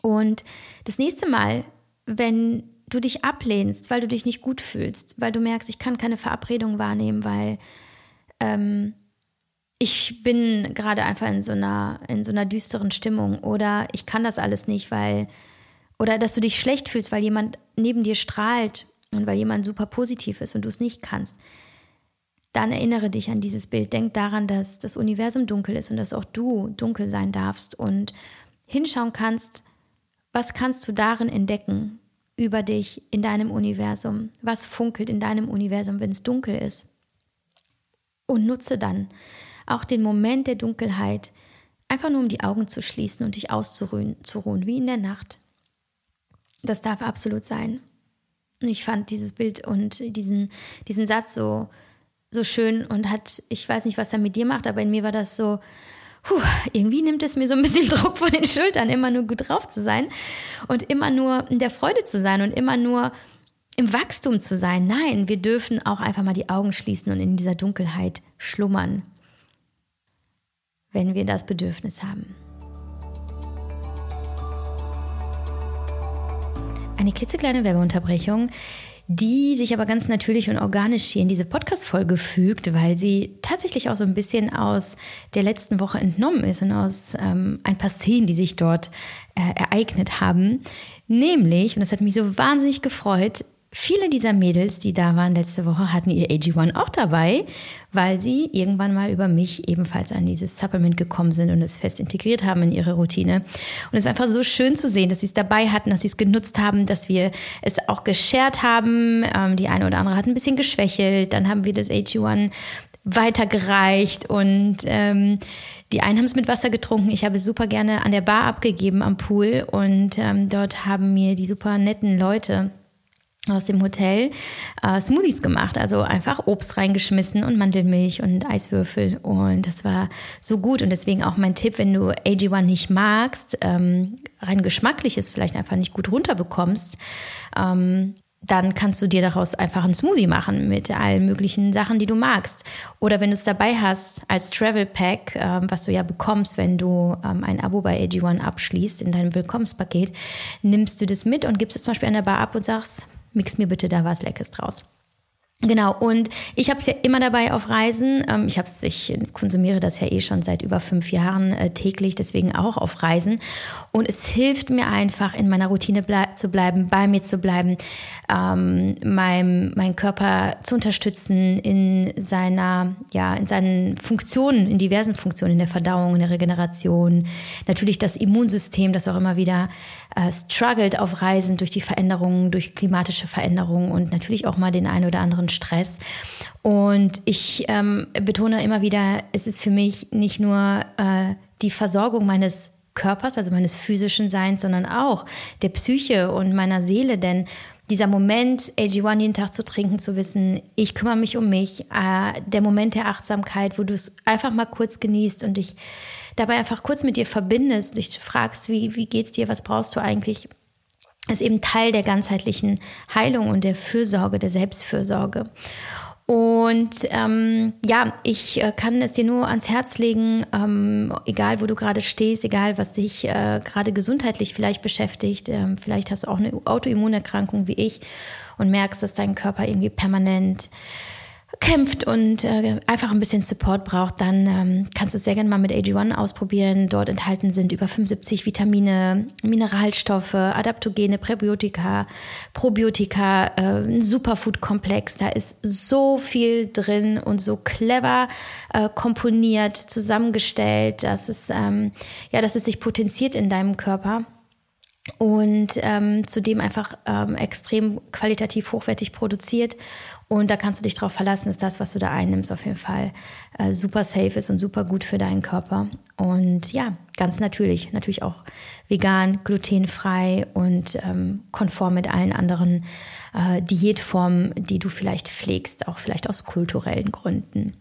Und das nächste Mal, wenn du dich ablehnst, weil du dich nicht gut fühlst, weil du merkst, ich kann keine Verabredung wahrnehmen, weil ähm, ich bin gerade einfach in so einer in so einer düsteren Stimmung oder ich kann das alles nicht, weil oder dass du dich schlecht fühlst, weil jemand neben dir strahlt und weil jemand super positiv ist und du es nicht kannst, dann erinnere dich an dieses Bild. Denk daran, dass das Universum dunkel ist und dass auch du dunkel sein darfst und hinschauen kannst, was kannst du darin entdecken über dich in deinem Universum? Was funkelt in deinem Universum, wenn es dunkel ist? Und nutze dann auch den Moment der Dunkelheit, einfach nur um die Augen zu schließen und dich auszuruhen, zu ruhen, wie in der Nacht. Das darf absolut sein. Ich fand dieses Bild und diesen, diesen Satz so, so schön und hat, ich weiß nicht, was er mit dir macht, aber in mir war das so, puh, irgendwie nimmt es mir so ein bisschen Druck vor den Schultern, immer nur gut drauf zu sein und immer nur in der Freude zu sein und immer nur im Wachstum zu sein. Nein, wir dürfen auch einfach mal die Augen schließen und in dieser Dunkelheit schlummern, wenn wir das Bedürfnis haben. Eine klitzekleine Werbeunterbrechung, die sich aber ganz natürlich und organisch hier in diese Podcast-Folge fügt, weil sie tatsächlich auch so ein bisschen aus der letzten Woche entnommen ist und aus ähm, ein paar Szenen, die sich dort äh, ereignet haben. Nämlich, und das hat mich so wahnsinnig gefreut, Viele dieser Mädels, die da waren letzte Woche, hatten ihr AG1 auch dabei, weil sie irgendwann mal über mich ebenfalls an dieses Supplement gekommen sind und es fest integriert haben in ihre Routine. Und es war einfach so schön zu sehen, dass sie es dabei hatten, dass sie es genutzt haben, dass wir es auch geshared haben. Ähm, die eine oder andere hat ein bisschen geschwächelt. Dann haben wir das AG1 weitergereicht und ähm, die einen haben es mit Wasser getrunken. Ich habe super gerne an der Bar abgegeben am Pool und ähm, dort haben mir die super netten Leute aus dem Hotel äh, Smoothies gemacht, also einfach Obst reingeschmissen und Mandelmilch und Eiswürfel. Und das war so gut. Und deswegen auch mein Tipp, wenn du AG1 nicht magst, ähm, rein geschmacklich ist vielleicht einfach nicht gut runterbekommst, ähm, dann kannst du dir daraus einfach einen Smoothie machen mit allen möglichen Sachen, die du magst. Oder wenn du es dabei hast als Travel Pack, ähm, was du ja bekommst, wenn du ähm, ein Abo bei AG1 abschließt in deinem Willkommenspaket, nimmst du das mit und gibst es zum Beispiel an der Bar ab und sagst, mix mir bitte da was Leckeres draus. Genau, und ich habe es ja immer dabei auf Reisen. Ähm, ich, hab's, ich konsumiere das ja eh schon seit über fünf Jahren äh, täglich, deswegen auch auf Reisen. Und es hilft mir einfach, in meiner Routine blei zu bleiben, bei mir zu bleiben, ähm, meinem, meinen Körper zu unterstützen in seiner, ja, in seinen Funktionen, in diversen Funktionen, in der Verdauung, in der Regeneration. Natürlich das Immunsystem, das auch immer wieder äh, struggelt auf Reisen durch die Veränderungen, durch klimatische Veränderungen und natürlich auch mal den einen oder anderen Stress. Und ich ähm, betone immer wieder, es ist für mich nicht nur äh, die Versorgung meines Körpers, also meines physischen Seins, sondern auch der Psyche und meiner Seele, denn dieser Moment, AG1 jeden Tag zu trinken, zu wissen, ich kümmere mich um mich, äh, der Moment der Achtsamkeit, wo du es einfach mal kurz genießt und dich dabei einfach kurz mit dir verbindest, dich fragst, wie, wie geht's dir, was brauchst du eigentlich, ist eben Teil der ganzheitlichen Heilung und der Fürsorge, der Selbstfürsorge. Und ähm, ja, ich äh, kann es dir nur ans Herz legen, ähm, egal wo du gerade stehst, egal was dich äh, gerade gesundheitlich vielleicht beschäftigt. Ähm, vielleicht hast du auch eine Autoimmunerkrankung wie ich und merkst, dass dein Körper irgendwie permanent kämpft und äh, einfach ein bisschen Support braucht, dann ähm, kannst du es sehr gerne mal mit AG1 ausprobieren. Dort enthalten sind über 75 Vitamine, Mineralstoffe, Adaptogene, Präbiotika, Probiotika, äh, ein Superfood-Komplex. Da ist so viel drin und so clever äh, komponiert, zusammengestellt, dass es, ähm, ja, dass es sich potenziert in deinem Körper und ähm, zudem einfach ähm, extrem qualitativ hochwertig produziert. Und da kannst du dich darauf verlassen, dass das, was du da einnimmst, auf jeden Fall äh, super safe ist und super gut für deinen Körper. Und ja, ganz natürlich, natürlich auch vegan, glutenfrei und ähm, konform mit allen anderen äh, Diätformen, die du vielleicht pflegst, auch vielleicht aus kulturellen Gründen.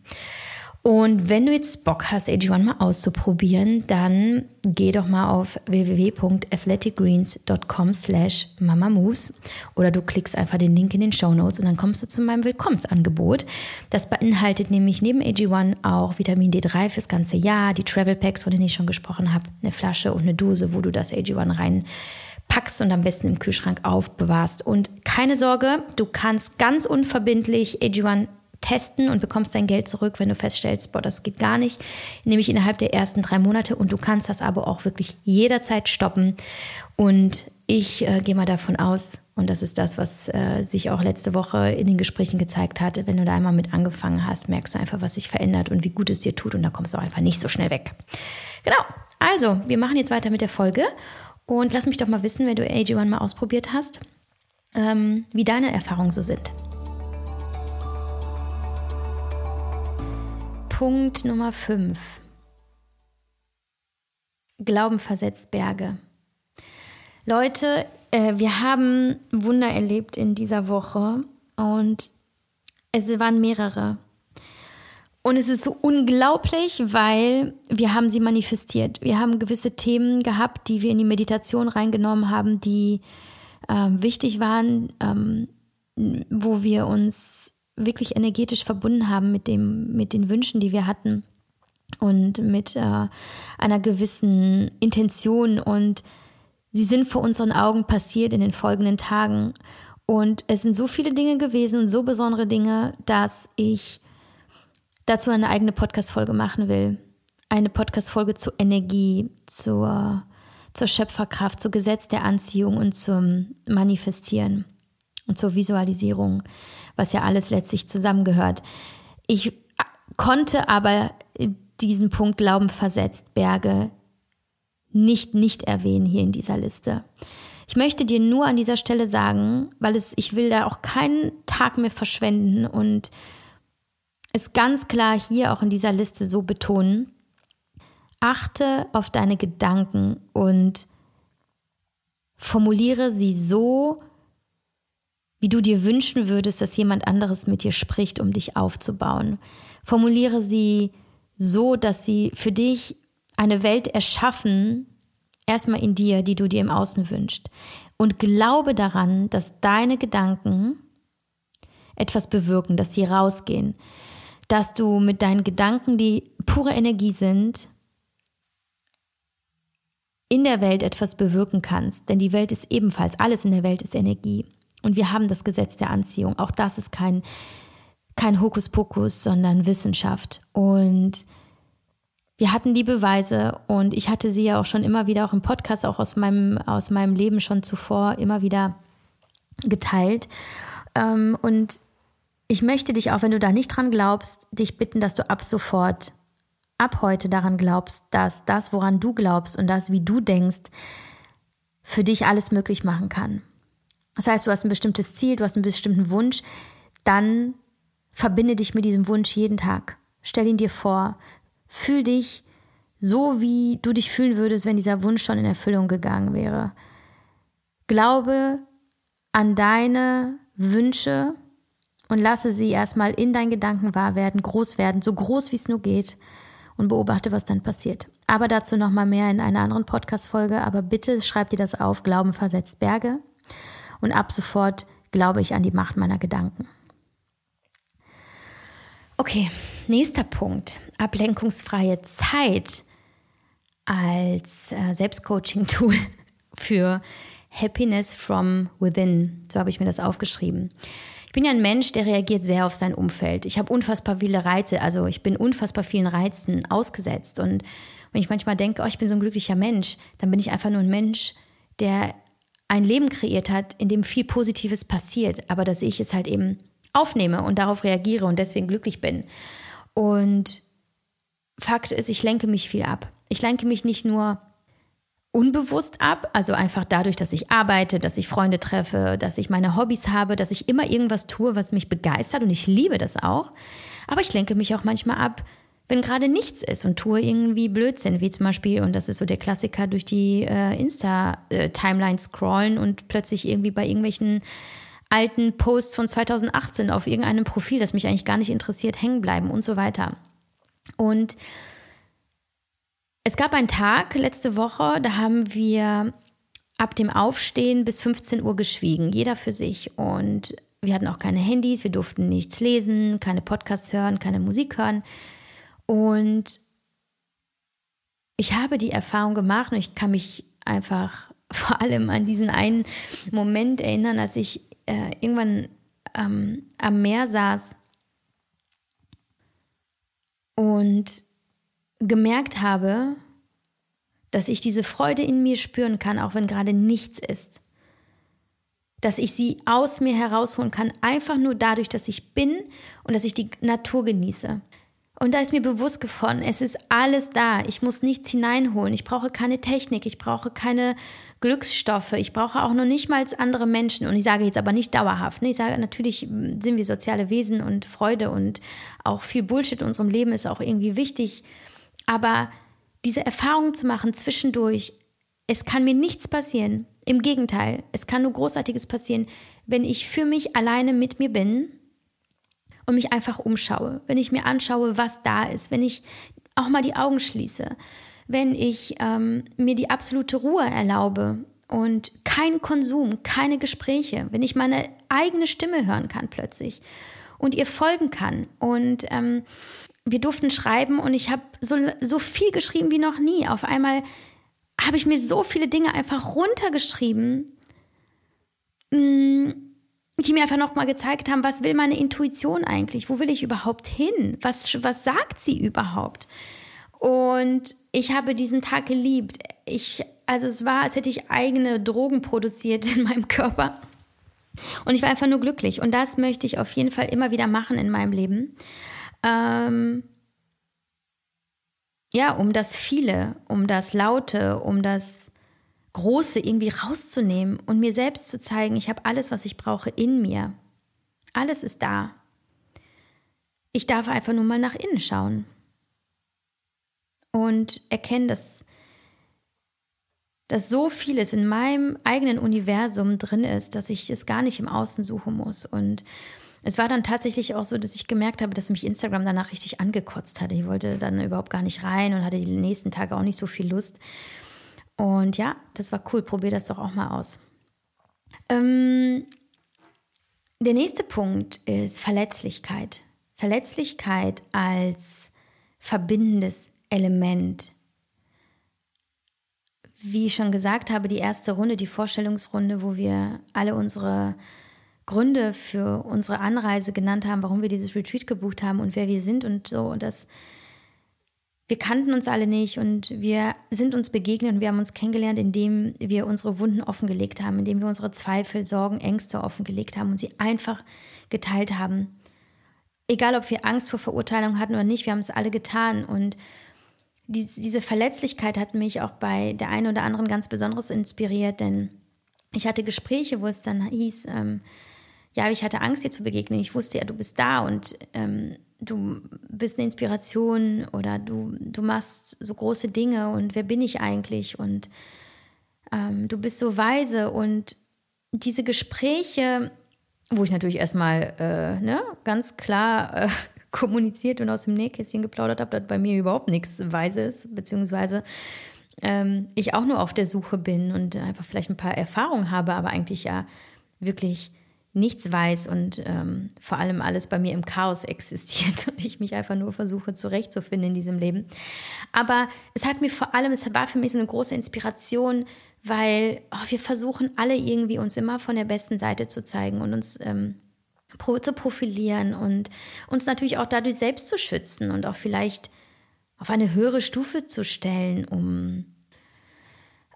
Und wenn du jetzt Bock hast, AG1 mal auszuprobieren, dann geh doch mal auf www.athleticgreens.com slash mamamoose oder du klickst einfach den Link in den Show Notes und dann kommst du zu meinem Willkommensangebot. Das beinhaltet nämlich neben AG1 auch Vitamin D3 fürs ganze Jahr, die Travel Packs, von denen ich schon gesprochen habe, eine Flasche und eine Dose, wo du das AG1 rein packst und am besten im Kühlschrank aufbewahrst. Und keine Sorge, du kannst ganz unverbindlich AG1 testen und bekommst dein Geld zurück, wenn du feststellst, boah, das geht gar nicht, nämlich innerhalb der ersten drei Monate und du kannst das aber auch wirklich jederzeit stoppen. Und ich äh, gehe mal davon aus, und das ist das, was äh, sich auch letzte Woche in den Gesprächen gezeigt hatte, wenn du da einmal mit angefangen hast, merkst du einfach, was sich verändert und wie gut es dir tut und da kommst du auch einfach nicht so schnell weg. Genau, also wir machen jetzt weiter mit der Folge und lass mich doch mal wissen, wenn du AG1 mal ausprobiert hast, ähm, wie deine Erfahrungen so sind. Punkt Nummer 5. Glauben versetzt Berge. Leute, äh, wir haben Wunder erlebt in dieser Woche und es waren mehrere. Und es ist so unglaublich, weil wir haben sie manifestiert. Wir haben gewisse Themen gehabt, die wir in die Meditation reingenommen haben, die ähm, wichtig waren, ähm, wo wir uns wirklich energetisch verbunden haben mit dem, mit den Wünschen, die wir hatten und mit äh, einer gewissen Intention. Und sie sind vor unseren Augen passiert in den folgenden Tagen. Und es sind so viele Dinge gewesen und so besondere Dinge, dass ich dazu eine eigene Podcast-Folge machen will. Eine Podcast-Folge zur Energie, zur, zur Schöpferkraft, zur Gesetz der Anziehung und zum Manifestieren und zur Visualisierung was ja alles letztlich zusammengehört. Ich konnte aber diesen Punkt Glauben versetzt, Berge, nicht nicht erwähnen hier in dieser Liste. Ich möchte dir nur an dieser Stelle sagen, weil es, ich will da auch keinen Tag mehr verschwenden und es ganz klar hier auch in dieser Liste so betonen, achte auf deine Gedanken und formuliere sie so, wie du dir wünschen würdest, dass jemand anderes mit dir spricht, um dich aufzubauen. Formuliere sie so, dass sie für dich eine Welt erschaffen, erstmal in dir, die du dir im Außen wünschst. Und glaube daran, dass deine Gedanken etwas bewirken, dass sie rausgehen, dass du mit deinen Gedanken, die pure Energie sind, in der Welt etwas bewirken kannst. Denn die Welt ist ebenfalls, alles in der Welt ist Energie. Und wir haben das Gesetz der Anziehung. Auch das ist kein, kein Hokuspokus, sondern Wissenschaft. Und wir hatten die Beweise und ich hatte sie ja auch schon immer wieder, auch im Podcast, auch aus meinem, aus meinem Leben schon zuvor immer wieder geteilt. Ähm, und ich möchte dich auch, wenn du da nicht dran glaubst, dich bitten, dass du ab sofort, ab heute daran glaubst, dass das, woran du glaubst und das, wie du denkst, für dich alles möglich machen kann. Das heißt, du hast ein bestimmtes Ziel, du hast einen bestimmten Wunsch, dann verbinde dich mit diesem Wunsch jeden Tag. Stell ihn dir vor. Fühl dich so, wie du dich fühlen würdest, wenn dieser Wunsch schon in Erfüllung gegangen wäre. Glaube an deine Wünsche und lasse sie erstmal in deinen Gedanken wahr werden, groß werden, so groß wie es nur geht und beobachte, was dann passiert. Aber dazu nochmal mehr in einer anderen Podcast-Folge. Aber bitte schreib dir das auf. Glauben versetzt Berge. Und ab sofort glaube ich an die Macht meiner Gedanken. Okay, nächster Punkt. Ablenkungsfreie Zeit als äh, Selbstcoaching-Tool für Happiness from Within. So habe ich mir das aufgeschrieben. Ich bin ja ein Mensch, der reagiert sehr auf sein Umfeld. Ich habe unfassbar viele Reize, also ich bin unfassbar vielen Reizen ausgesetzt. Und wenn ich manchmal denke, oh, ich bin so ein glücklicher Mensch, dann bin ich einfach nur ein Mensch, der ein Leben kreiert hat, in dem viel Positives passiert, aber dass ich es halt eben aufnehme und darauf reagiere und deswegen glücklich bin. Und Fakt ist, ich lenke mich viel ab. Ich lenke mich nicht nur unbewusst ab, also einfach dadurch, dass ich arbeite, dass ich Freunde treffe, dass ich meine Hobbys habe, dass ich immer irgendwas tue, was mich begeistert und ich liebe das auch. Aber ich lenke mich auch manchmal ab, wenn gerade nichts ist und tue irgendwie Blödsinn, wie zum Beispiel, und das ist so der Klassiker, durch die äh, Insta-Timeline scrollen und plötzlich irgendwie bei irgendwelchen alten Posts von 2018 auf irgendeinem Profil, das mich eigentlich gar nicht interessiert, hängen bleiben und so weiter. Und es gab einen Tag letzte Woche, da haben wir ab dem Aufstehen bis 15 Uhr geschwiegen, jeder für sich. Und wir hatten auch keine Handys, wir durften nichts lesen, keine Podcasts hören, keine Musik hören. Und ich habe die Erfahrung gemacht und ich kann mich einfach vor allem an diesen einen Moment erinnern, als ich äh, irgendwann ähm, am Meer saß und gemerkt habe, dass ich diese Freude in mir spüren kann, auch wenn gerade nichts ist. Dass ich sie aus mir herausholen kann, einfach nur dadurch, dass ich bin und dass ich die Natur genieße. Und da ist mir bewusst geworden, es ist alles da. Ich muss nichts hineinholen. Ich brauche keine Technik. Ich brauche keine Glücksstoffe. Ich brauche auch noch nicht mal andere Menschen. Und ich sage jetzt aber nicht dauerhaft. Ne? Ich sage, natürlich sind wir soziale Wesen und Freude und auch viel Bullshit in unserem Leben ist auch irgendwie wichtig. Aber diese Erfahrung zu machen zwischendurch, es kann mir nichts passieren. Im Gegenteil, es kann nur Großartiges passieren, wenn ich für mich alleine mit mir bin und mich einfach umschaue, wenn ich mir anschaue, was da ist, wenn ich auch mal die Augen schließe, wenn ich ähm, mir die absolute Ruhe erlaube und kein Konsum, keine Gespräche, wenn ich meine eigene Stimme hören kann plötzlich und ihr folgen kann. Und ähm, wir durften schreiben und ich habe so, so viel geschrieben wie noch nie. Auf einmal habe ich mir so viele Dinge einfach runtergeschrieben. Mh, mm, die mir einfach nochmal gezeigt haben, was will meine Intuition eigentlich? Wo will ich überhaupt hin? Was, was sagt sie überhaupt? Und ich habe diesen Tag geliebt. Ich, also es war, als hätte ich eigene Drogen produziert in meinem Körper. Und ich war einfach nur glücklich. Und das möchte ich auf jeden Fall immer wieder machen in meinem Leben. Ähm, ja, um das Viele, um das Laute, um das Große irgendwie rauszunehmen und mir selbst zu zeigen, ich habe alles, was ich brauche in mir. Alles ist da. ich darf einfach nur mal nach innen schauen und erkennen, dass, dass so vieles in meinem eigenen Universum drin ist, dass ich es gar nicht im Außen suchen muss. Und es war dann tatsächlich auch so, dass ich gemerkt habe, dass mich Instagram danach richtig angekotzt hatte. Ich wollte dann überhaupt gar nicht rein und hatte die nächsten Tage auch nicht so viel Lust. Und ja, das war cool. Probier das doch auch mal aus. Ähm, der nächste Punkt ist Verletzlichkeit. Verletzlichkeit als verbindendes Element. Wie ich schon gesagt habe, die erste Runde, die Vorstellungsrunde, wo wir alle unsere Gründe für unsere Anreise genannt haben, warum wir dieses Retreat gebucht haben und wer wir sind und so. Und das, wir kannten uns alle nicht und wir sind uns begegnet und wir haben uns kennengelernt, indem wir unsere Wunden offengelegt haben, indem wir unsere Zweifel, Sorgen, Ängste offengelegt haben und sie einfach geteilt haben. Egal, ob wir Angst vor Verurteilung hatten oder nicht, wir haben es alle getan und die, diese Verletzlichkeit hat mich auch bei der einen oder anderen ganz besonders inspiriert, denn ich hatte Gespräche, wo es dann hieß, ähm, ja, ich hatte Angst, dir zu begegnen. Ich wusste ja, du bist da und ähm, du bist eine Inspiration oder du, du machst so große Dinge und wer bin ich eigentlich? Und ähm, du bist so weise und diese Gespräche, wo ich natürlich erstmal äh, ne, ganz klar äh, kommuniziert und aus dem Nähkästchen geplaudert habe, dass bei mir überhaupt nichts weise ist, beziehungsweise ähm, ich auch nur auf der Suche bin und einfach vielleicht ein paar Erfahrungen habe, aber eigentlich ja wirklich nichts weiß und ähm, vor allem alles bei mir im Chaos existiert und ich mich einfach nur versuche zurechtzufinden in diesem Leben. Aber es hat mir vor allem, es war für mich so eine große Inspiration, weil oh, wir versuchen alle irgendwie uns immer von der besten Seite zu zeigen und uns ähm, zu profilieren und uns natürlich auch dadurch selbst zu schützen und auch vielleicht auf eine höhere Stufe zu stellen, um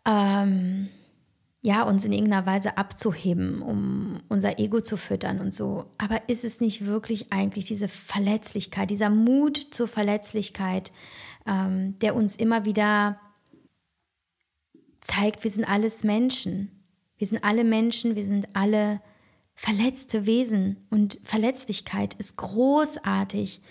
ähm, ja, uns in irgendeiner Weise abzuheben, um unser Ego zu füttern und so. Aber ist es nicht wirklich eigentlich diese Verletzlichkeit, dieser Mut zur Verletzlichkeit, ähm, der uns immer wieder zeigt, wir sind alles Menschen. Wir sind alle Menschen, wir sind alle verletzte Wesen und Verletzlichkeit ist großartig.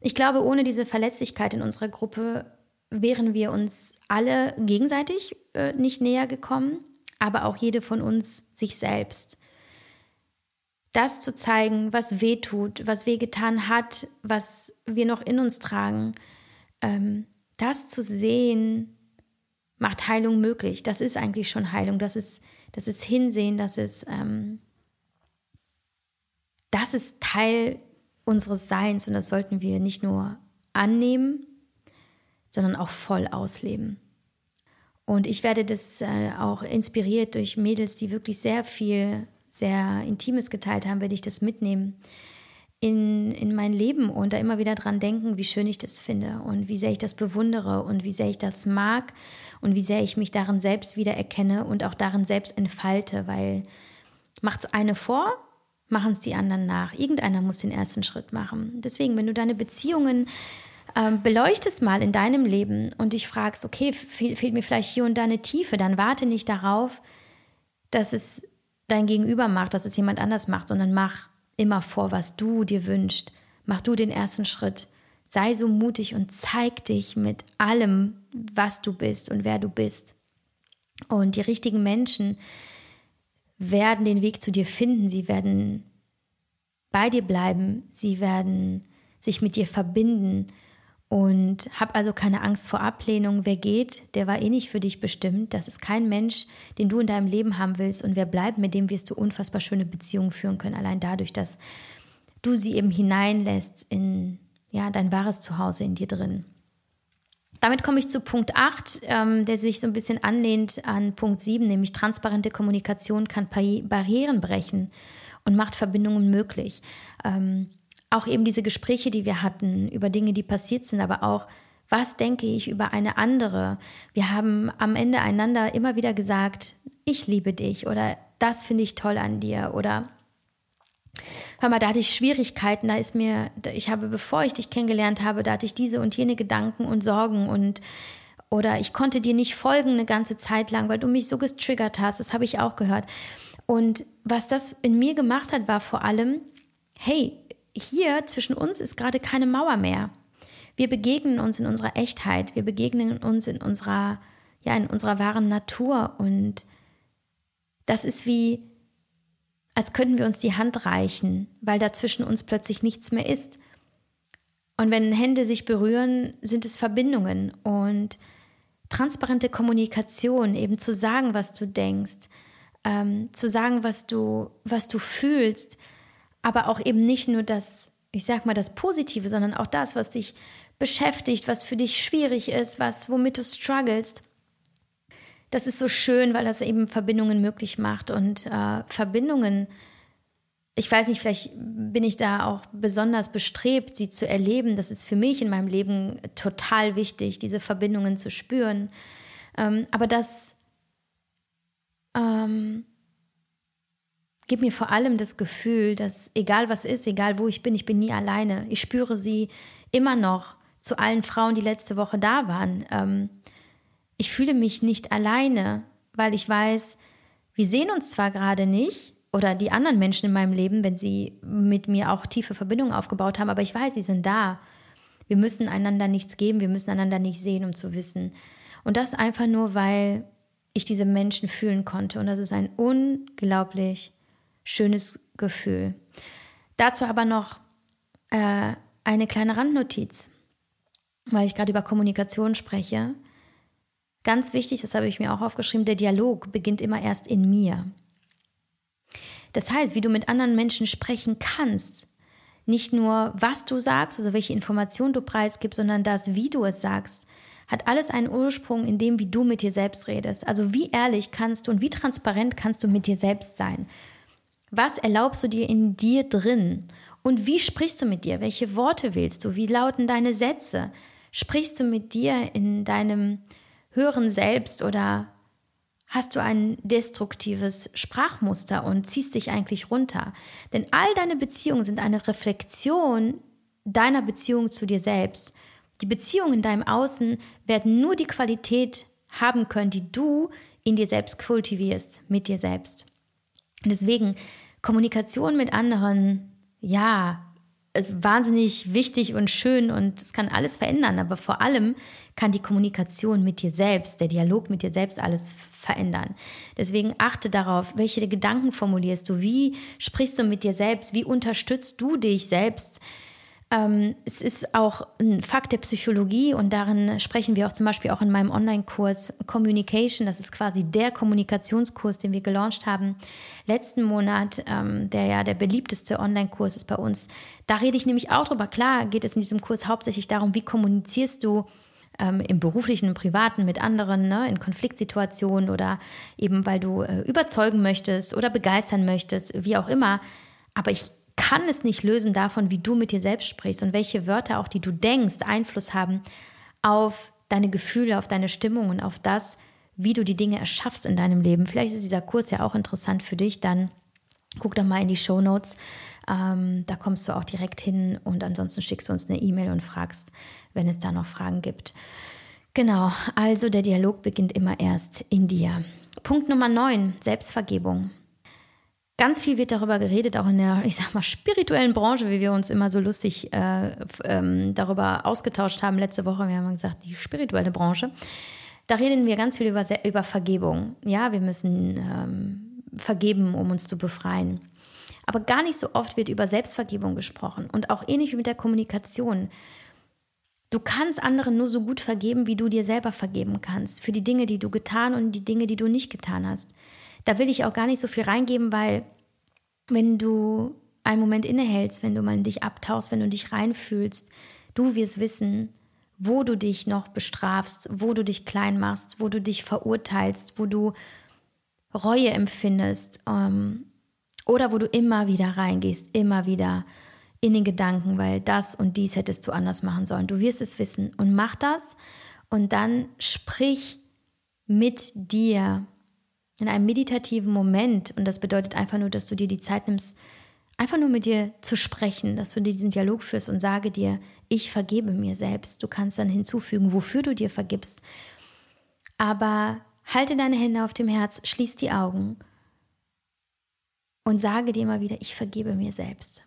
Ich glaube, ohne diese Verletzlichkeit in unserer Gruppe wären wir uns alle gegenseitig äh, nicht näher gekommen, aber auch jede von uns sich selbst. Das zu zeigen, was weh tut, was weh getan hat, was wir noch in uns tragen, ähm, das zu sehen, macht Heilung möglich. Das ist eigentlich schon Heilung. Das ist, das ist Hinsehen, das ist ähm, das ist Teil unseres Seins und das sollten wir nicht nur annehmen, sondern auch voll ausleben. Und ich werde das äh, auch inspiriert durch Mädels, die wirklich sehr viel, sehr Intimes geteilt haben, werde ich das mitnehmen in, in mein Leben und da immer wieder dran denken, wie schön ich das finde und wie sehr ich das bewundere und wie sehr ich das mag und wie sehr ich mich darin selbst wiedererkenne und auch darin selbst entfalte, weil macht es eine vor, machen es die anderen nach. Irgendeiner muss den ersten Schritt machen. Deswegen, wenn du deine Beziehungen ähm, beleuchtest mal in deinem Leben und dich fragst, okay, fehlt, fehlt mir vielleicht hier und da eine Tiefe, dann warte nicht darauf, dass es dein Gegenüber macht, dass es jemand anders macht, sondern mach immer vor, was du dir wünschst. Mach du den ersten Schritt. Sei so mutig und zeig dich mit allem, was du bist und wer du bist. Und die richtigen Menschen, werden den Weg zu dir finden, sie werden bei dir bleiben, sie werden sich mit dir verbinden und hab also keine Angst vor Ablehnung. Wer geht, der war eh nicht für dich bestimmt. Das ist kein Mensch, den du in deinem Leben haben willst. Und wer bleibt, mit dem wirst du unfassbar schöne Beziehungen führen können. Allein dadurch, dass du sie eben hineinlässt in ja, dein wahres Zuhause in dir drin. Damit komme ich zu Punkt 8, ähm, der sich so ein bisschen anlehnt an Punkt 7, nämlich transparente Kommunikation kann Barrieren brechen und macht Verbindungen möglich. Ähm, auch eben diese Gespräche, die wir hatten über Dinge, die passiert sind, aber auch, was denke ich über eine andere. Wir haben am Ende einander immer wieder gesagt, ich liebe dich oder das finde ich toll an dir oder hör mal, da hatte ich Schwierigkeiten, da ist mir, ich habe, bevor ich dich kennengelernt habe, da hatte ich diese und jene Gedanken und Sorgen und oder ich konnte dir nicht folgen eine ganze Zeit lang, weil du mich so getriggert hast, das habe ich auch gehört. Und was das in mir gemacht hat, war vor allem, hey, hier zwischen uns ist gerade keine Mauer mehr. Wir begegnen uns in unserer Echtheit, wir begegnen uns in unserer, ja, in unserer wahren Natur und das ist wie, als könnten wir uns die Hand reichen, weil da zwischen uns plötzlich nichts mehr ist. Und wenn Hände sich berühren, sind es Verbindungen und transparente Kommunikation, eben zu sagen, was du denkst, ähm, zu sagen, was du, was du fühlst, aber auch eben nicht nur das, ich sag mal, das Positive, sondern auch das, was dich beschäftigt, was für dich schwierig ist, was, womit du strugglest. Das ist so schön, weil das eben Verbindungen möglich macht und äh, Verbindungen ich weiß nicht, vielleicht bin ich da auch besonders bestrebt, sie zu erleben. Das ist für mich in meinem Leben total wichtig, diese Verbindungen zu spüren. Ähm, aber das ähm, gibt mir vor allem das Gefühl, dass egal was ist, egal wo ich bin, ich bin nie alleine. Ich spüre sie immer noch zu allen Frauen, die letzte Woche da waren. Ähm, ich fühle mich nicht alleine, weil ich weiß, wir sehen uns zwar gerade nicht, oder die anderen Menschen in meinem Leben, wenn sie mit mir auch tiefe Verbindungen aufgebaut haben, aber ich weiß, sie sind da. Wir müssen einander nichts geben, wir müssen einander nicht sehen, um zu wissen. Und das einfach nur, weil ich diese Menschen fühlen konnte. Und das ist ein unglaublich schönes Gefühl. Dazu aber noch äh, eine kleine Randnotiz, weil ich gerade über Kommunikation spreche. Ganz wichtig, das habe ich mir auch aufgeschrieben, der Dialog beginnt immer erst in mir. Das heißt, wie du mit anderen Menschen sprechen kannst, nicht nur was du sagst, also welche Informationen du preisgibst, sondern das, wie du es sagst, hat alles einen Ursprung in dem, wie du mit dir selbst redest. Also wie ehrlich kannst du und wie transparent kannst du mit dir selbst sein? Was erlaubst du dir in dir drin? Und wie sprichst du mit dir? Welche Worte wählst du? Wie lauten deine Sätze? Sprichst du mit dir in deinem höheren Selbst oder hast du ein destruktives Sprachmuster und ziehst dich eigentlich runter. Denn all deine Beziehungen sind eine Reflexion deiner Beziehung zu dir selbst. Die Beziehungen in deinem Außen werden nur die Qualität haben können, die du in dir selbst kultivierst, mit dir selbst. Deswegen Kommunikation mit anderen, ja, wahnsinnig wichtig und schön und es kann alles verändern, aber vor allem kann die Kommunikation mit dir selbst, der Dialog mit dir selbst alles verändern. Deswegen achte darauf, welche Gedanken formulierst du, wie sprichst du mit dir selbst, wie unterstützt du dich selbst ähm, es ist auch ein Fakt der Psychologie und darin sprechen wir auch zum Beispiel auch in meinem Online-Kurs Communication. Das ist quasi der Kommunikationskurs, den wir gelauncht haben letzten Monat, ähm, der ja der beliebteste Online-Kurs ist bei uns. Da rede ich nämlich auch drüber. Klar geht es in diesem Kurs hauptsächlich darum, wie kommunizierst du ähm, im beruflichen und privaten mit anderen, ne, in Konfliktsituationen oder eben weil du äh, überzeugen möchtest oder begeistern möchtest, wie auch immer. Aber ich kann es nicht lösen davon, wie du mit dir selbst sprichst und welche Wörter auch, die du denkst, Einfluss haben auf deine Gefühle, auf deine Stimmung und auf das, wie du die Dinge erschaffst in deinem Leben. Vielleicht ist dieser Kurs ja auch interessant für dich, dann guck doch mal in die Show Notes. Ähm, da kommst du auch direkt hin und ansonsten schickst du uns eine E-Mail und fragst, wenn es da noch Fragen gibt. Genau, also der Dialog beginnt immer erst in dir. Punkt Nummer 9, Selbstvergebung. Ganz viel wird darüber geredet, auch in der, ich sag mal, spirituellen Branche, wie wir uns immer so lustig äh, ähm, darüber ausgetauscht haben letzte Woche. Wir haben gesagt, die spirituelle Branche. Da reden wir ganz viel über, über Vergebung. Ja, wir müssen ähm, vergeben, um uns zu befreien. Aber gar nicht so oft wird über Selbstvergebung gesprochen. Und auch ähnlich wie mit der Kommunikation. Du kannst anderen nur so gut vergeben, wie du dir selber vergeben kannst. Für die Dinge, die du getan und die Dinge, die du nicht getan hast. Da will ich auch gar nicht so viel reingeben, weil wenn du einen Moment innehältst, wenn du mal in dich abtauchst, wenn du dich reinfühlst, du wirst wissen, wo du dich noch bestrafst, wo du dich klein machst, wo du dich verurteilst, wo du Reue empfindest ähm, oder wo du immer wieder reingehst, immer wieder in den Gedanken, weil das und dies hättest du anders machen sollen. Du wirst es wissen und mach das und dann sprich mit dir in einem meditativen Moment, und das bedeutet einfach nur, dass du dir die Zeit nimmst, einfach nur mit dir zu sprechen, dass du diesen Dialog führst und sage dir, ich vergebe mir selbst. Du kannst dann hinzufügen, wofür du dir vergibst. Aber halte deine Hände auf dem Herz, schließ die Augen und sage dir immer wieder, ich vergebe mir selbst.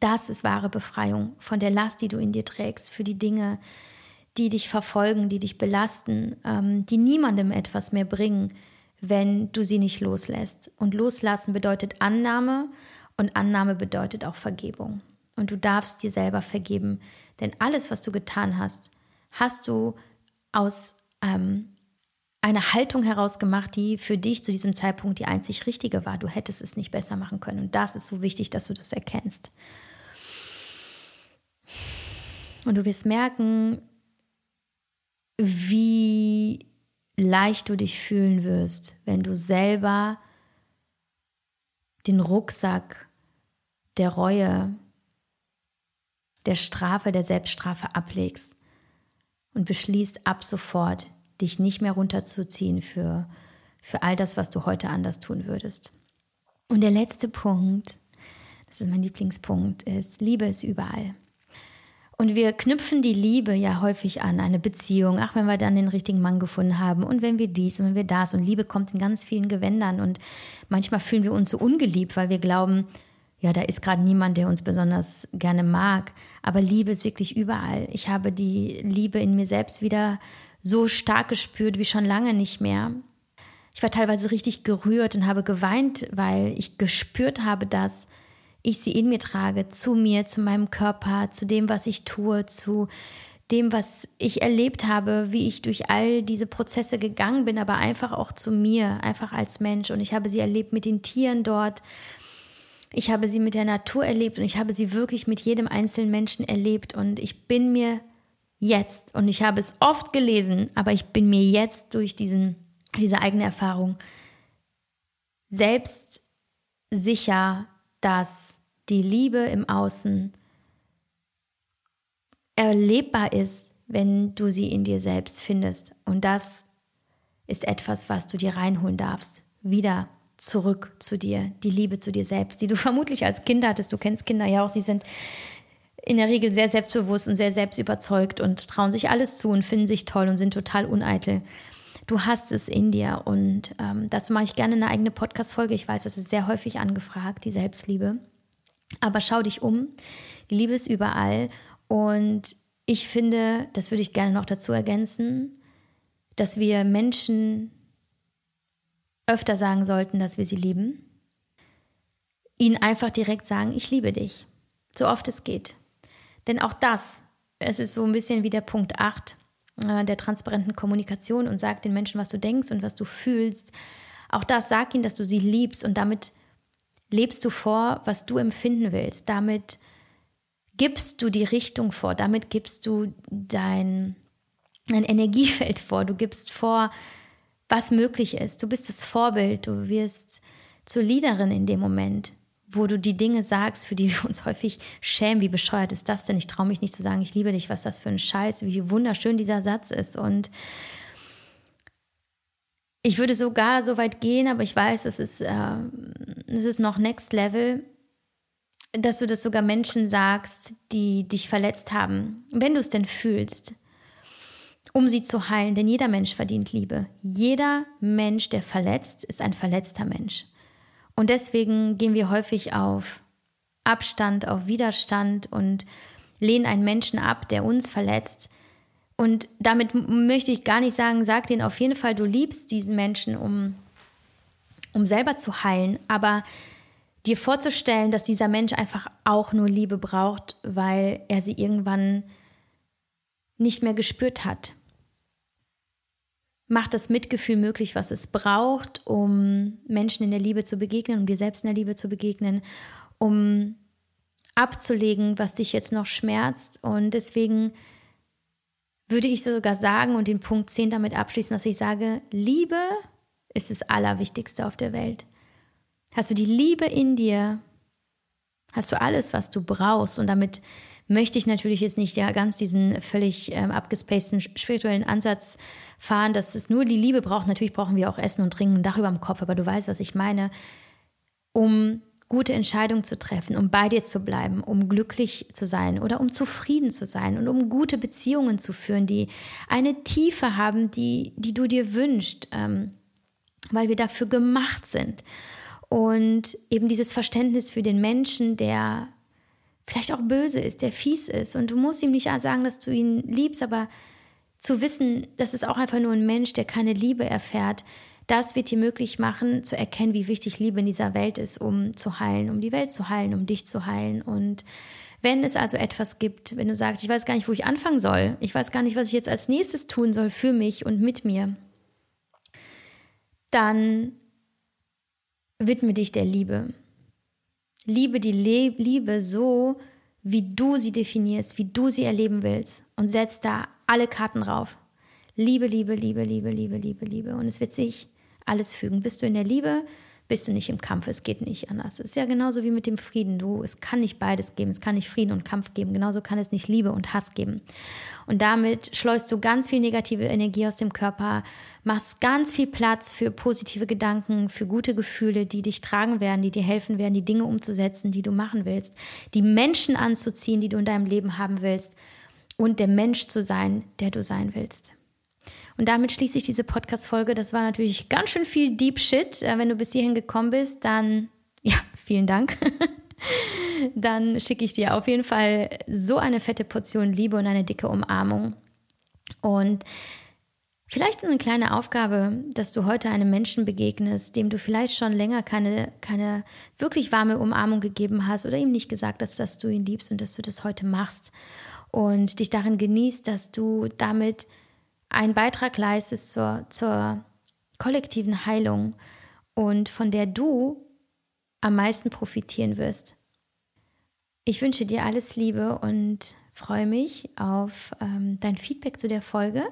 Das ist wahre Befreiung von der Last, die du in dir trägst, für die Dinge, die dich verfolgen, die dich belasten, ähm, die niemandem etwas mehr bringen, wenn du sie nicht loslässt. Und loslassen bedeutet Annahme und Annahme bedeutet auch Vergebung. Und du darfst dir selber vergeben, denn alles, was du getan hast, hast du aus ähm, einer Haltung heraus gemacht, die für dich zu diesem Zeitpunkt die einzig richtige war. Du hättest es nicht besser machen können. Und das ist so wichtig, dass du das erkennst. Und du wirst merken, wie leicht du dich fühlen wirst, wenn du selber den Rucksack der Reue, der Strafe, der Selbststrafe ablegst und beschließt ab sofort, dich nicht mehr runterzuziehen für, für all das, was du heute anders tun würdest. Und der letzte Punkt, das ist mein Lieblingspunkt, ist, Liebe ist überall. Und wir knüpfen die Liebe ja häufig an, eine Beziehung, ach, wenn wir dann den richtigen Mann gefunden haben und wenn wir dies und wenn wir das. Und Liebe kommt in ganz vielen Gewändern. Und manchmal fühlen wir uns so ungeliebt, weil wir glauben, ja, da ist gerade niemand, der uns besonders gerne mag. Aber Liebe ist wirklich überall. Ich habe die Liebe in mir selbst wieder so stark gespürt wie schon lange nicht mehr. Ich war teilweise richtig gerührt und habe geweint, weil ich gespürt habe, dass ich sie in mir trage, zu mir, zu meinem Körper, zu dem, was ich tue, zu dem, was ich erlebt habe, wie ich durch all diese Prozesse gegangen bin, aber einfach auch zu mir, einfach als Mensch. Und ich habe sie erlebt mit den Tieren dort. Ich habe sie mit der Natur erlebt und ich habe sie wirklich mit jedem einzelnen Menschen erlebt. Und ich bin mir jetzt, und ich habe es oft gelesen, aber ich bin mir jetzt durch diesen, diese eigene Erfahrung selbst sicher, dass die Liebe im Außen erlebbar ist, wenn du sie in dir selbst findest. Und das ist etwas, was du dir reinholen darfst. Wieder zurück zu dir, die Liebe zu dir selbst, die du vermutlich als Kind hattest. Du kennst Kinder ja auch, sie sind in der Regel sehr selbstbewusst und sehr selbstüberzeugt und trauen sich alles zu und finden sich toll und sind total uneitel. Du hast es in dir und ähm, dazu mache ich gerne eine eigene Podcast-Folge. Ich weiß, das ist sehr häufig angefragt, die Selbstliebe. Aber schau dich um. Die Liebe ist überall. Und ich finde, das würde ich gerne noch dazu ergänzen, dass wir Menschen öfter sagen sollten, dass wir sie lieben. Ihnen einfach direkt sagen, ich liebe dich. So oft es geht. Denn auch das, es ist so ein bisschen wie der Punkt 8 äh, der transparenten Kommunikation und sag den Menschen, was du denkst und was du fühlst. Auch das, sag ihnen, dass du sie liebst und damit lebst du vor, was du empfinden willst. Damit gibst du die Richtung vor. Damit gibst du dein, dein Energiefeld vor. Du gibst vor, was möglich ist. Du bist das Vorbild. Du wirst zur Leaderin in dem Moment, wo du die Dinge sagst, für die wir uns häufig schämen. Wie bescheuert ist das denn? Ich traue mich nicht zu sagen, ich liebe dich, was das für ein Scheiß, wie wunderschön dieser Satz ist. Und ich würde sogar so weit gehen, aber ich weiß, es ist, äh, es ist noch Next Level, dass du das sogar Menschen sagst, die dich verletzt haben, wenn du es denn fühlst, um sie zu heilen. Denn jeder Mensch verdient Liebe. Jeder Mensch, der verletzt, ist ein verletzter Mensch. Und deswegen gehen wir häufig auf Abstand, auf Widerstand und lehnen einen Menschen ab, der uns verletzt, und damit möchte ich gar nicht sagen, sag denen auf jeden Fall, du liebst diesen Menschen, um, um selber zu heilen, aber dir vorzustellen, dass dieser Mensch einfach auch nur Liebe braucht, weil er sie irgendwann nicht mehr gespürt hat. Macht das Mitgefühl möglich, was es braucht, um Menschen in der Liebe zu begegnen, um dir selbst in der Liebe zu begegnen, um abzulegen, was dich jetzt noch schmerzt. Und deswegen würde ich sogar sagen und den Punkt 10 damit abschließen, dass ich sage, Liebe ist das Allerwichtigste auf der Welt. Hast du die Liebe in dir, hast du alles, was du brauchst. Und damit möchte ich natürlich jetzt nicht ja ganz diesen völlig ähm, abgespaceden spirituellen Ansatz fahren, dass es nur die Liebe braucht. Natürlich brauchen wir auch Essen und Trinken und Dach über dem Kopf, aber du weißt, was ich meine. Um gute Entscheidungen zu treffen, um bei dir zu bleiben, um glücklich zu sein oder um zufrieden zu sein und um gute Beziehungen zu führen, die eine Tiefe haben, die, die du dir wünschst, ähm, weil wir dafür gemacht sind. Und eben dieses Verständnis für den Menschen, der vielleicht auch böse ist, der fies ist. Und du musst ihm nicht sagen, dass du ihn liebst, aber zu wissen, das ist auch einfach nur ein Mensch, der keine Liebe erfährt, das wird dir möglich machen, zu erkennen, wie wichtig Liebe in dieser Welt ist, um zu heilen, um die Welt zu heilen, um dich zu heilen. Und wenn es also etwas gibt, wenn du sagst, ich weiß gar nicht, wo ich anfangen soll, ich weiß gar nicht, was ich jetzt als nächstes tun soll für mich und mit mir, dann widme dich der Liebe. Liebe die Le Liebe so, wie du sie definierst, wie du sie erleben willst und setz da alle Karten drauf. Liebe, Liebe, Liebe, Liebe, Liebe, Liebe, Liebe. Und es wird sich alles fügen. Bist du in der Liebe, bist du nicht im Kampf. Es geht nicht anders. Es ist ja genauso wie mit dem Frieden. Du, es kann nicht beides geben. Es kann nicht Frieden und Kampf geben. Genauso kann es nicht Liebe und Hass geben. Und damit schleust du ganz viel negative Energie aus dem Körper, machst ganz viel Platz für positive Gedanken, für gute Gefühle, die dich tragen werden, die dir helfen werden, die Dinge umzusetzen, die du machen willst, die Menschen anzuziehen, die du in deinem Leben haben willst und der Mensch zu sein, der du sein willst. Und damit schließe ich diese Podcast-Folge. Das war natürlich ganz schön viel Deep Shit. Äh, wenn du bis hierhin gekommen bist, dann, ja, vielen Dank. dann schicke ich dir auf jeden Fall so eine fette Portion Liebe und eine dicke Umarmung. Und vielleicht so eine kleine Aufgabe, dass du heute einem Menschen begegnest, dem du vielleicht schon länger keine, keine wirklich warme Umarmung gegeben hast oder ihm nicht gesagt hast, dass du ihn liebst und dass du das heute machst und dich darin genießt, dass du damit einen Beitrag leistest zur, zur kollektiven Heilung und von der du am meisten profitieren wirst. Ich wünsche dir alles Liebe und freue mich auf ähm, dein Feedback zu der Folge.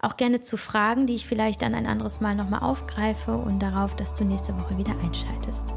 Auch gerne zu Fragen, die ich vielleicht dann ein anderes Mal nochmal aufgreife und darauf, dass du nächste Woche wieder einschaltest.